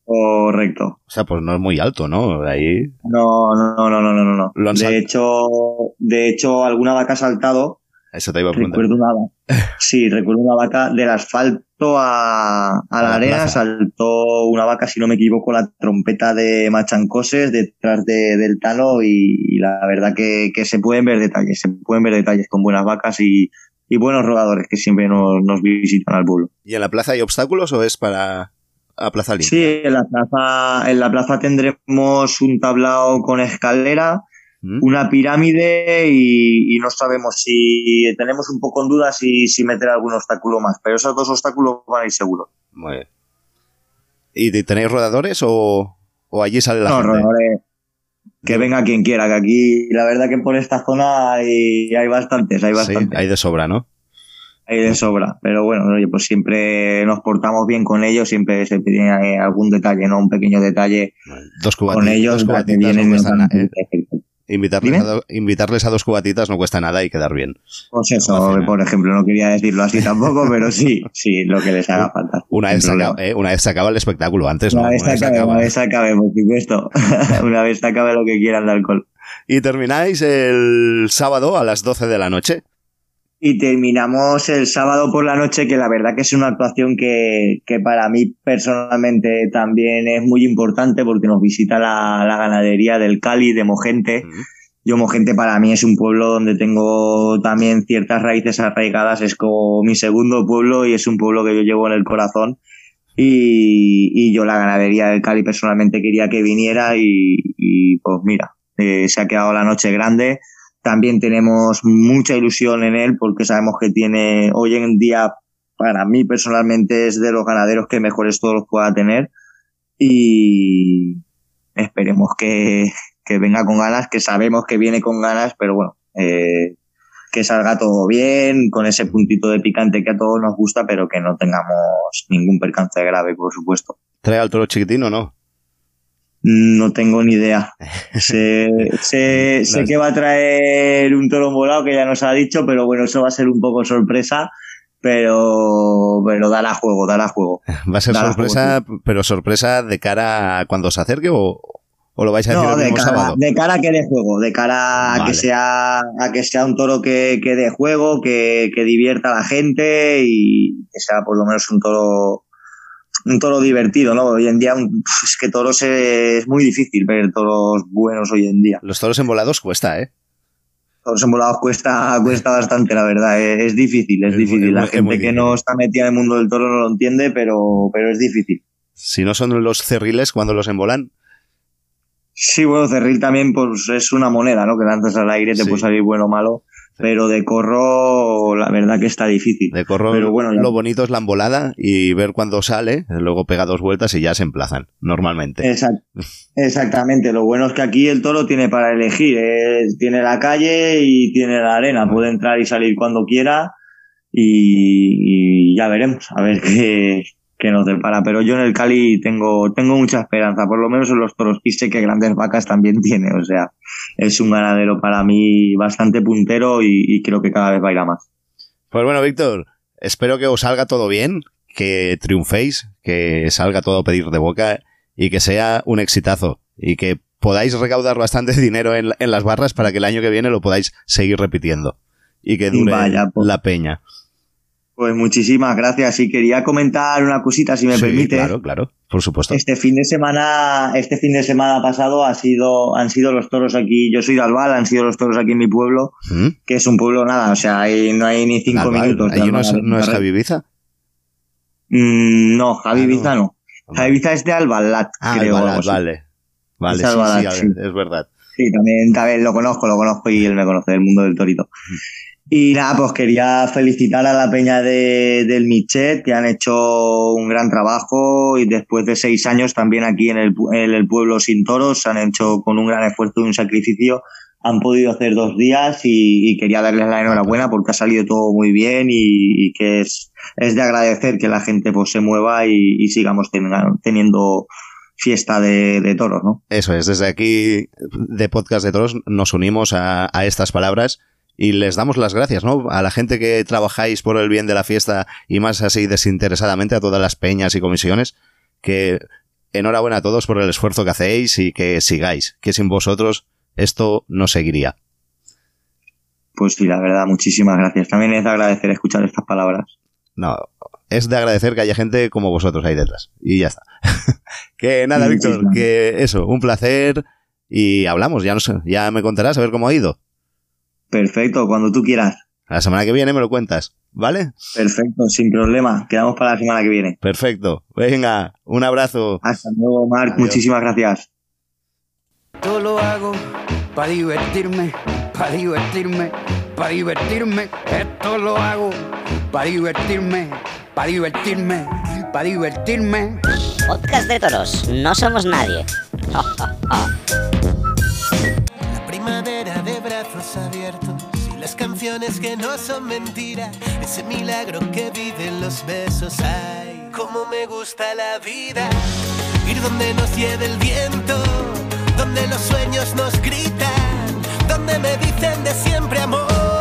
Correcto. O sea, pues no es muy alto, ¿no? Ahí... No, no, no, no, no, no, no. Lo han De hecho, de hecho, alguna vaca ha saltado. Eso te iba a preguntar. Recuerdo una vaca. [laughs] Sí, recuerdo una vaca del asfalto a, a A la la arena, saltó una vaca, si no me equivoco, la trompeta de Machancoses detrás de, del Tano y, y la verdad que, que se pueden ver detalles, se pueden ver detalles con buenas vacas y, y buenos rodadores que siempre nos, nos visitan al pueblo. ¿Y en la plaza hay obstáculos o es para a Plaza Limpia. Sí, en la plaza, en la plaza tendremos un tablao con escalera, ¿Mm? una pirámide y, y no sabemos si tenemos un poco en duda si, si meter algún obstáculo más, pero esos dos obstáculos van a ir seguros. Muy bien. ¿Y te- tenéis rodadores o, o allí sale la No, gente? rodadores, que venga quien quiera, que aquí la verdad que por esta zona hay, hay bastantes, hay Sí, bastantes. hay de sobra, ¿no? Hay de sobra, pero bueno, oye, pues siempre nos portamos bien con ellos, siempre se pide eh, algún detalle, ¿no? Un pequeño detalle Dos, cubati- con ellos, dos cubatitas no cuesta nada. ¿eh? Invitarles, a do- invitarles a dos cubatitas no cuesta nada y quedar bien. Pues No eso, por ejemplo, no quería decirlo así tampoco, [laughs] pero sí, sí, lo que les haga falta. Una vez, se acaba, ¿eh? una vez se acaba el espectáculo, antes no. Una vez se acaba. una vez se acabe, por supuesto. [laughs] una vez se acabe lo que quieran de alcohol. Y termináis el sábado a las 12 de la noche. Y terminamos el sábado por la noche, que la verdad que es una actuación que, que para mí personalmente también es muy importante porque nos visita la, la ganadería del Cali de Mogente. Yo Mogente para mí es un pueblo donde tengo también ciertas raíces arraigadas, es como mi segundo pueblo y es un pueblo que yo llevo en el corazón. Y, y yo la ganadería del Cali personalmente quería que viniera y, y pues mira, eh, se ha quedado la noche grande. También tenemos mucha ilusión en él porque sabemos que tiene, hoy en día, para mí personalmente es de los ganaderos que mejores todos los pueda tener y esperemos que, que venga con ganas, que sabemos que viene con ganas, pero bueno, eh, que salga todo bien, con ese puntito de picante que a todos nos gusta, pero que no tengamos ningún percance grave, por supuesto. ¿Trae al toro chiquitín o no? No tengo ni idea. [laughs] Sé, sé, sé que va a traer un toro volado que ya nos ha dicho, pero bueno, eso va a ser un poco sorpresa, pero, pero dará juego, dará juego. [laughs] ¿Va a ser Dará sorpresa, pero sorpresa de cara a cuando se acerque o, o lo vais a decir No, el de mismo cara, sábado? de cara a que dé juego, de cara a que sea, a que sea un toro que, que dé juego, que, que divierta a la gente y que sea por lo menos un toro, un toro divertido, ¿no? Hoy en día un- es que toros es, muy difícil ver toros buenos hoy en día. Los toros envolados cuesta, ¿eh? Toros envolados cuesta, cuesta bastante, la verdad. Es, es difícil, es, difícil. La es gente que no está metida en el mundo del toro no lo entiende, pero, pero es difícil. Si no son los cerriles cuando los embolan, Sí, bueno, cerril también pues es una moneda, ¿no? Que lanzas al aire, te Sí. puede salir bueno o malo. Pero de corro, la verdad que está difícil. de corro, Pero bueno, ya- lo bonito es la embolada y ver cuándo sale, luego pega dos vueltas y ya se emplazan, normalmente. Exact- [laughs] exactamente. Lo bueno es que aquí el toro tiene para elegir. eh, Tiene la calle y tiene la arena. Puede entrar y salir cuando quiera. Y, y ya veremos, a ver qué, qué nos depara. Pero yo en el Cali tengo, tengo mucha esperanza, por lo menos en los toros. Y sé que grandes vacas también [laughs] tiene. O sea, es un ganadero para mí bastante puntero y, y creo que cada vez baila más. Pues bueno, Víctor, espero que os salga todo bien, que triunféis, que salga todo a pedir de boca y que sea un exitazo y que podáis recaudar bastante [laughs] dinero en, en las barras para que el año que viene lo podáis seguir repitiendo y que dure Vaya, pues. la peña. Pues muchísimas gracias. Y quería comentar una cosita, si me Sí, permite. Claro, claro, por supuesto. Este fin de semana, este fin de semana pasado ha sido, han sido los toros aquí. Yo soy de Albal, han sido los toros aquí en mi pueblo, ¿Mm? que es un pueblo nada, o sea, ahí no hay ni cinco Albal, minutos. ¿Allí no es, no es. Javi Ibiza? Mm, no, Javi Ah, no. Ibiza no. Javi Ibiza es de Albalat, Ah, creo. Albalat, vale. Vale, Es sí, Albalat, sí, a ver, sí. es verdad. Sí, también, también lo conozco, lo conozco y él me conoce del mundo del torito. Y nada, pues quería felicitar a la peña de, del Michet, que han hecho un gran trabajo y después de seis años también aquí en el, en el pueblo sin toros, han hecho con un gran esfuerzo y un sacrificio, han podido hacer dos días y, quería darles la enhorabuena porque ha salido todo muy bien y, que es, es de agradecer que la gente pues se mueva y, y sigamos tenga- teniendo fiesta de, de toros, ¿no? Eso es, desde aquí de Podcast de Toros nos unimos a, a estas palabras y les damos las gracias, ¿no? A la gente que trabajáis por el bien de la fiesta y más así desinteresadamente a todas las peñas y comisiones, que enhorabuena a todos por el esfuerzo que hacéis y que sigáis, que sin vosotros esto no seguiría. Pues sí, la verdad, muchísimas gracias. También es de agradecer escuchar estas palabras. No, es de agradecer que haya gente como vosotros ahí detrás. Y ya está. [laughs] que nada, Víctor, que eso, un placer y hablamos, ya no sé, ya me contarás a ver cómo ha ido. Perfecto, cuando tú quieras. La semana que viene me lo cuentas, ¿vale? Perfecto, sin problema. Quedamos para la semana que viene. Perfecto. Venga, un abrazo. Hasta luego, Marc. Adiós. Muchísimas gracias. Todo lo hago para divertirme, para divertirme, para divertirme. Esto lo hago para divertirme, para divertirme, para divertirme. Podcast de toros, no somos nadie. [laughs] canciones que no son mentira. Ese milagro que viven los besos. Ay, cómo me gusta la vida. Ir donde nos lleve el viento, donde los sueños nos gritan, donde me dicen de siempre amor.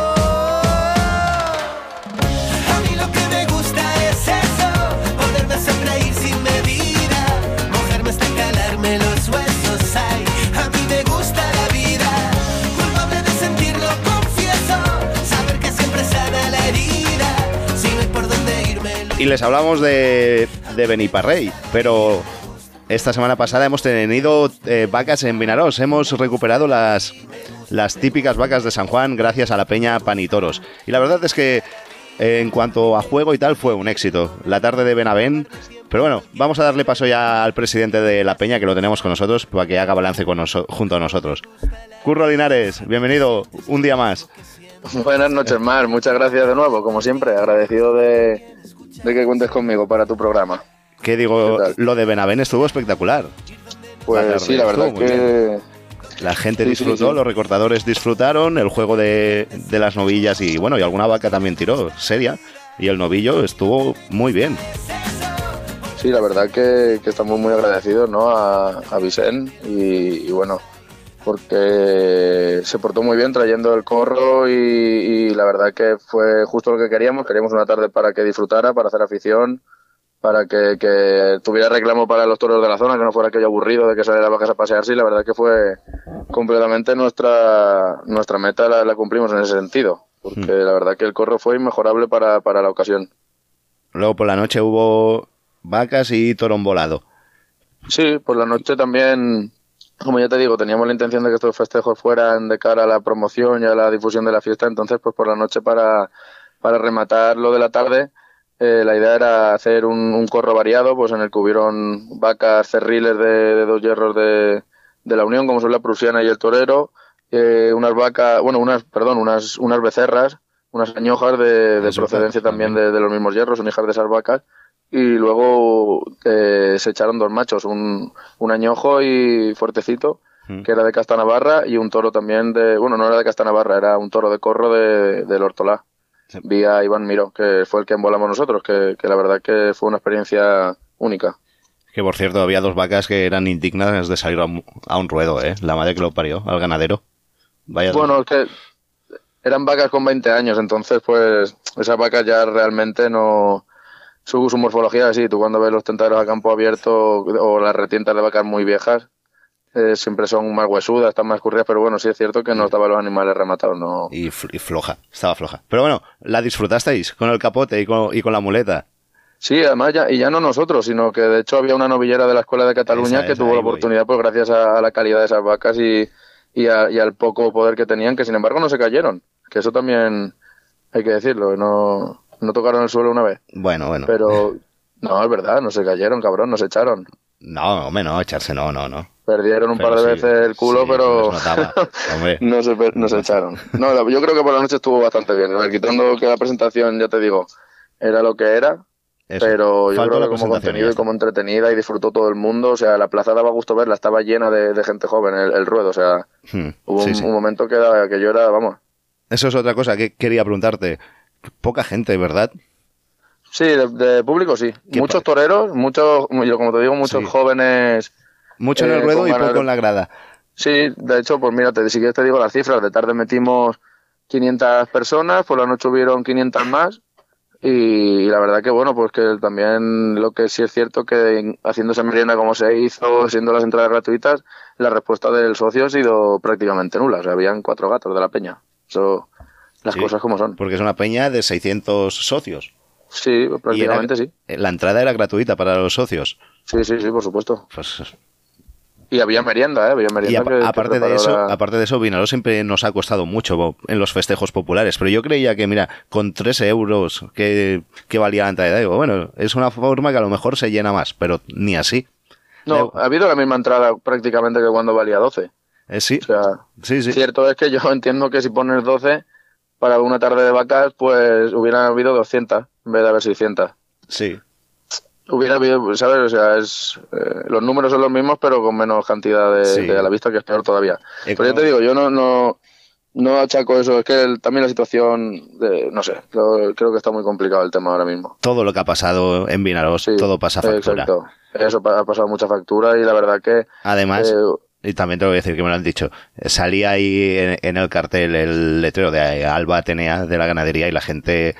Les hablamos de, de Beniparrey, pero esta semana pasada hemos tenido eh, vacas en Vinaros. Hemos recuperado las, las típicas vacas de San Juan gracias a la peña Panitoros. Y la verdad es que eh, en cuanto a juego y tal fue un éxito. La tarde de Benavén. Pero bueno, vamos a darle paso ya al presidente de la peña, que lo tenemos con nosotros, para que haga balance con junto a nosotros. Curro Linares, bienvenido un día más. Buenas noches, Mar. Muchas gracias de nuevo, como siempre. Agradecido de, de que cuentes conmigo para tu programa. ¿Qué digo? Lo de Benavén estuvo espectacular. Pues sí, la verdad que La gente Sí, disfrutó, sí. los recortadores disfrutaron, el juego de, de las novillas y bueno, y alguna vaca también tiró, seria. Y el novillo estuvo muy bien. sí, la verdad que, que estamos muy agradecidos ¿no? a, a Vicen y, y bueno, porque se portó muy bien trayendo el corro y, y la verdad que fue justo lo que queríamos. Queríamos una tarde para que disfrutara, para hacer afición, para que, que tuviera reclamo para los toros de la zona, que no fuera aquello aburrido de que saliera vacas a pasearse y la verdad que fue completamente nuestra, nuestra meta, la, la cumplimos en ese sentido, porque la verdad que el corro fue inmejorable para, para la ocasión. Luego por la noche hubo vacas y torón volado. Sí, por la noche también, como ya te digo, teníamos la intención de que estos festejos fueran de cara a la promoción y a la difusión de la fiesta, entonces pues por la noche para, para rematar lo de la tarde, eh, la idea era hacer un, un corro variado, pues en el que hubieron vacas cerriles de, de dos hierros de, de la Unión, como son la prusiana y el torero, eh, unas vacas, bueno, unas, perdón, unas, unas becerras, unas añojas de, de procedencia también. de, de los mismos hierros, son hijas de esas vacas, y luego eh, se echaron dos machos, un, un añojo y fuertecito, Mm. que era de Casta Navarra, y un toro también de, bueno, no era de Casta Navarra, era un toro de corro de, del Hortolá. Sí. Vi a Iván Miró, que fue el que embolamos nosotros, que, que la verdad que fue una experiencia única. Que por cierto había dos vacas que eran indignas de salir a un, a un ruedo, ¿eh? La madre que lo parió, al ganadero. Vaya. Bueno, es que eran vacas con 20 años, entonces pues esas vacas ya realmente no... Su, su morfología así, tú cuando ves los tentaderos a campo abierto o las retientas de vacas muy viejas, eh, siempre son más huesudas, están más curridas, pero bueno, sí es cierto que no estaban los animales rematados, no. Y, fl- y floja, estaba floja. Pero bueno, la disfrutasteis con el capote y con, y con la muleta. Sí, además, ya, y ya no nosotros, sino que de hecho había una novillera de la Escuela de Cataluña Esa, que esa, tuvo la voy. oportunidad, pues gracias a, a la calidad de esas vacas y, y, a- y al poco poder que tenían, que sin embargo no se cayeron, que eso también hay que decirlo, no, no tocaron el suelo una vez, Bueno, bueno. pero no, es verdad, no se cayeron, cabrón, no se echaron. No, hombre, no, echarse no, no, no. Perdieron un Pero par de sí, veces el culo, sí, pero [laughs] no, se, no se echaron. No, yo creo que por la noche estuvo bastante bien. Quitando que la presentación, ya te digo, era lo que era, Eso. pero yo Faltó creo que como contenido y como entretenida y disfrutó todo el mundo. O sea, la plaza daba gusto verla, estaba llena de, de gente joven, el, el ruedo. O sea, Hmm, hubo sí, un, momento que, era- que yo era, vamos. Eso es otra cosa que quería preguntarte. Poca gente, ¿verdad? Sí, de, de público sí. ¿Qué Muchos toreros, muchos, yo como te digo, muchos Sí. jóvenes. Mucho en Eh, el ruedo con y poco en la grada. Sí, de hecho, pues mírate, si quieres te digo las cifras. De tarde metimos 500 personas, por la noche hubieron 500 más. Y, la verdad que bueno, pues que también lo que sí es cierto que en- haciéndose merienda como se hizo, siendo las entradas gratuitas, la respuesta del socio ha sido prácticamente nula. O sea, habían cuatro gatos de la peña. Eso, las Sí. cosas como son. Porque es una peña de 600 socios. Sí, Y era- prácticamente sí. La entrada era gratuita para los socios. Sí, sí, sí, por supuesto. Pues Y había merienda, ¿eh? Había Y merienda que aparte, de eso, la- aparte de eso, siempre nos ha costado mucho en los festejos populares. Pero yo creía que, mira, con 3 euros que, que valía la entrada, digo, bueno, es una forma que a lo mejor se llena más, pero ni así. No, ha habido la misma entrada prácticamente que cuando valía 12. Eh, sí, O sea, sí, sí. cierto es que yo [laughs] entiendo que si pones 12 para una tarde de vacas, pues hubieran habido 200 en vez de haber 600. Sí. Hubiera habido, ¿sabes? O sea, es, eh, los números son los mismos, pero con menos cantidad de, Sí. de a la vista, que es peor todavía. Pero ya te digo, yo no, no, no achaco eso. Es que el- también la situación, de, no sé, creo que está muy complicado el tema ahora mismo. Todo lo que ha pasado en Vinarós, todo pasa factura. Exacto. Eso ha pasado mucha factura y la verdad que... Además, eh, y también te voy a decir que me lo han dicho, salía ahí en, en el cartel el letrero de Alba Atenea de la ganadería y la gente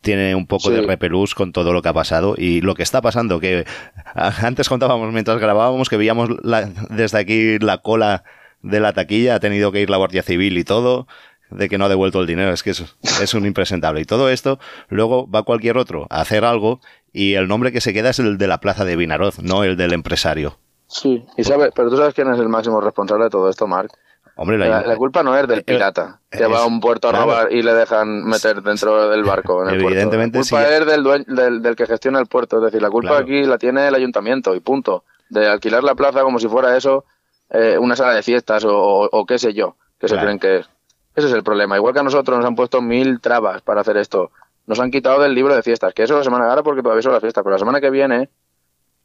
tiene un poco Sí. de repelús con todo lo que ha pasado y lo que está pasando, que [laughs] antes contábamos mientras grabábamos que veíamos la- desde aquí la cola de la taquilla, ha tenido que ir la Guardia Civil y todo, de que no ha devuelto el dinero, es que es, es un impresentable. Y todo esto, luego va cualquier otro a hacer algo y el nombre que se queda es el de la plaza de Vinaroz, no el del empresario. Sí, y sabes, pero tú sabes quién es el máximo responsable de todo esto, Marc. Hombre, La, la culpa no es del pirata, que es- va a un puerto a claro. robar y le dejan meter dentro del barco. En el puerto. Evidentemente, La culpa sí. es del, dueño- del, del que gestiona el puerto, es decir, la culpa Claro. aquí la tiene el ayuntamiento y punto. De alquilar la plaza como si fuera eso eh, una sala de fiestas o, o- o qué sé yo, que se creen que es. Ese es el problema. Igual que a nosotros nos han puesto mil trabas para hacer esto. Nos han quitado del libro de fiestas, que eso la semana ahora porque todavía son las fiestas, pero la semana que viene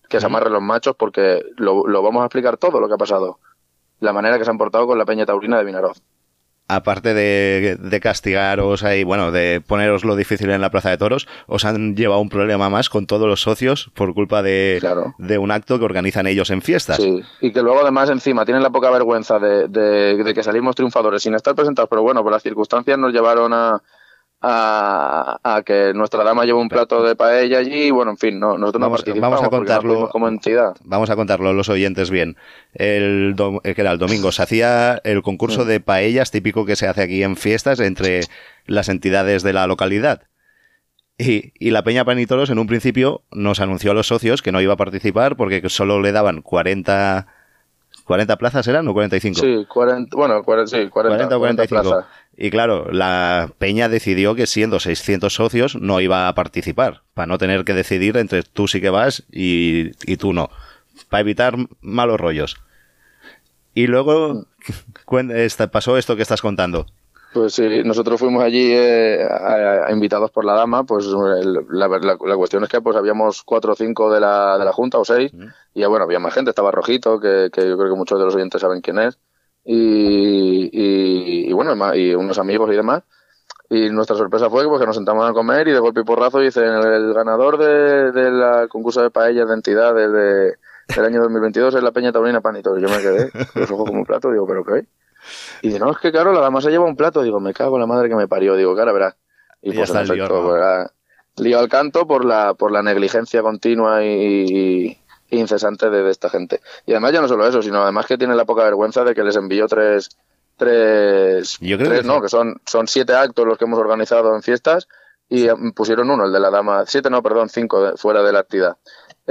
que se amarren los machos porque lo, lo vamos a explicar todo lo que ha pasado. La manera que se han portado con la Peña Taurina de Vinaroz. aparte de, de castigaros ahí, bueno, de poneros lo difícil en la Plaza de Toros, os han llevado un problema más con todos los socios por culpa de, de un acto que organizan ellos en fiestas. Sí, y que luego además encima tienen la poca vergüenza de, de- de que salimos triunfadores sin estar presentados, pero bueno, por las circunstancias nos llevaron a, a, a que nuestra dama lleve un plato de paella allí y bueno, en fin, no, nosotros Vamos- no participamos vamos a no contarlo. como entidad. Vamos a contarlo los oyentes bien. El, dom- eh, que era el domingo se hacía el concurso de paellas típico que se hace aquí en fiestas entre las entidades de la localidad. Y, y la Peña Panitoros en un principio nos anunció a los socios que no iba a participar porque solo le daban 40, 40 plazas, ¿eran o 45? Sí, 40, bueno, 40, sí, 40, 40 o 45. plazas. Y claro, la Peña decidió que siendo 600 socios no iba a participar, para no tener que decidir entre tú sí que vas y, y tú no, para evitar malos rollos. Y luego pasó esto que estás contando. Pues sí, nosotros fuimos allí eh, a- a- invitados por la dama, pues el- la, la- la cuestión es que pues habíamos cuatro o cinco de la, de la Junta o seis, y bueno, había más gente, estaba Rojito, que, que yo creo que muchos de los oyentes saben quién es, y, y, y bueno, y unos amigos y demás. Y nuestra sorpresa fue que, pues, que nos sentamos a comer y de golpe y porrazo dicen el, ganador de- del concurso de paellas de entidades de, del año 2022 es la Peña Taurina Panito. Y yo me quedé con [laughs] los ojos como un plato, digo, ¿pero qué? Y dice, no, es que claro, la dama se lleva un plato. Digo, me cago en la madre que me parió. Digo, cara, verás. Y Y pues en el lío, efecto, ¿no? pues, ah, lío al canto por la, por la negligencia continua y incesante de, de esta gente. Y además ya no solo eso, sino además que tienen la poca vergüenza de que les envió tres, tres, Yo creo tres que no, sí. que son, son siete actos los que hemos organizado en fiestas y eh, pusieron uno, el de la dama, siete no, perdón, cinco de- fuera de la actividad.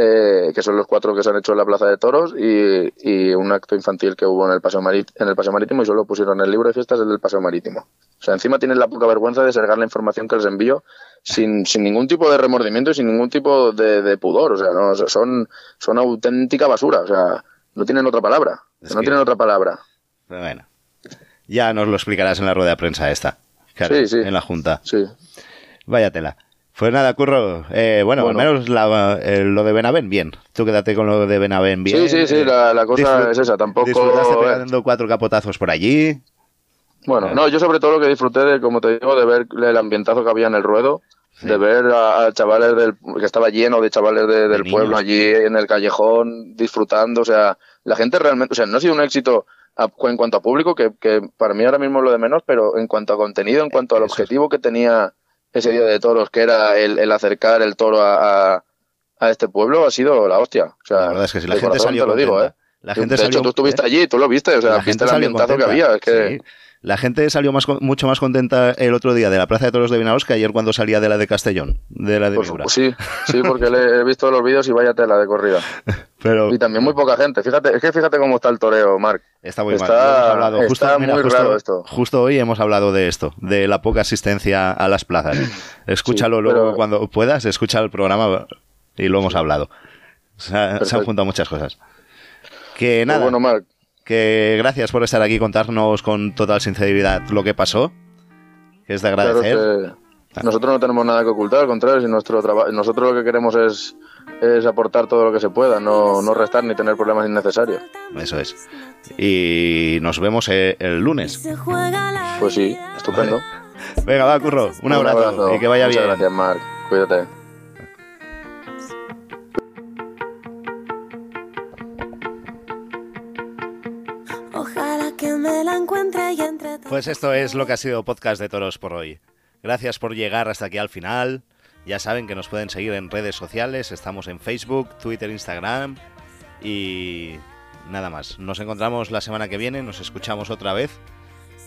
Eh, que son los cuatro que se han hecho en la Plaza de Toros y, y un acto infantil que hubo en el, paseo en el Paseo Marítimo y solo pusieron el libro de fiestas el del Paseo Marítimo. O sea, encima tienen la poca vergüenza de sergar la información que les envío sin, sin ningún tipo de remordimiento y sin ningún tipo de, de pudor. O sea, no, son, son auténtica basura. O sea, no tienen otra palabra. Es no que- tienen otra palabra. Pero bueno, ya nos lo explicarás en la rueda de prensa esta. Claro, Sí, sí. En la Junta. Sí. Vaya tela. Pues nada, Curro. eh, bueno, Bueno. al menos la- eh, lo de Benavent, bien. Tú quédate con lo de Benavent, bien. Sí, sí, sí, la, la cosa disfrut- es esa. Tampoco. Disfrutaste pegando cuatro capotazos por allí. Bueno, no, yo sobre todo lo que disfruté de, como te digo, de ver el ambientazo que había en el ruedo, de ver a, a chavales del, que estaba lleno de chavales de- del pueblo allí en el callejón disfrutando, o sea, la gente realmente, o sea, no ha sido un éxito a- en cuanto a público, que, que para mí ahora mismo es lo de menos, pero en cuanto a contenido, en cuanto al objetivo que tenía ese día de toros, que era el, el acercar el toro a, a, a este pueblo, ha sido la hostia. O sea, La verdad es que sí, la gente corazón salió te lo digo. ¿eh? La gente de salió- hecho, tú estuviste ¿eh? allí, tú lo viste, o sea, La viste gente el salió ambientazo que contenta, había, es que... sí. La gente salió más mucho más contenta el otro día de la Plaza de Toros de Vinaros que ayer cuando salía de la de Castellón, de la de Pues, pues sí, sí, porque le he visto los vídeos y vaya tela de corrida. [laughs] Pero Y también muy poca gente. Fíjate, es que fíjate cómo está el toreo, Marc. está muy mal. Está- Lo hemos hablado. Justo, está mira, muy justo- raro esto. justo hoy hemos hablado de esto, de la poca asistencia a las plazas. Escúchalo Sí, luego pero- cuando puedas, escucha el programa y lo hemos hablado. Se, ha- se han juntado muchas cosas. Que Pues nada, bueno, Marc, que gracias por estar aquí y contarnos con total sinceridad lo que pasó. Es de claro agradecer. que nosotros no tenemos nada que ocultar, al contrario, si nuestro trabajo, nosotros lo que queremos es, es aportar todo lo que se pueda, no, no restar ni tener problemas innecesarios. Eso es. Y nos vemos eh, el lunes. Pues sí, estupendo. Venga, va, curro. Un, abrazo, y que vaya Muchas bien. gracias, Marc. Cuídate. Ojalá que me la encuentre y entre Pues esto es lo que ha sido Podcast de Toros por hoy. Gracias por llegar hasta aquí al final. Ya saben que nos pueden seguir en redes sociales. Estamos en Facebook, Twitter, Instagram y nada más. Nos encontramos la semana que viene, nos escuchamos otra vez.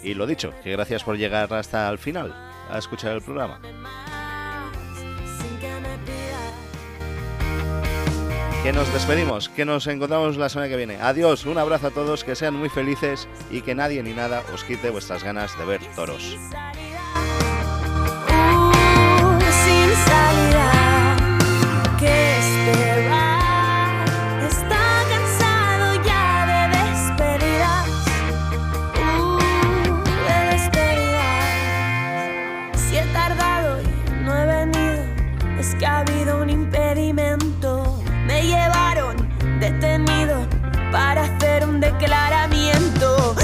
Y lo dicho, que gracias por llegar hasta el final a escuchar el programa. Que nos despedimos, que nos encontramos la semana que viene. Adiós, un abrazo a todos, que sean muy felices y que nadie ni nada os quite vuestras ganas de ver toros. Que este va está cansado ya de despedidas, uh, de despedidas. Si he tardado y no he venido es que ha habido un impedimento. Me llevaron detenido para hacer un declaramiento.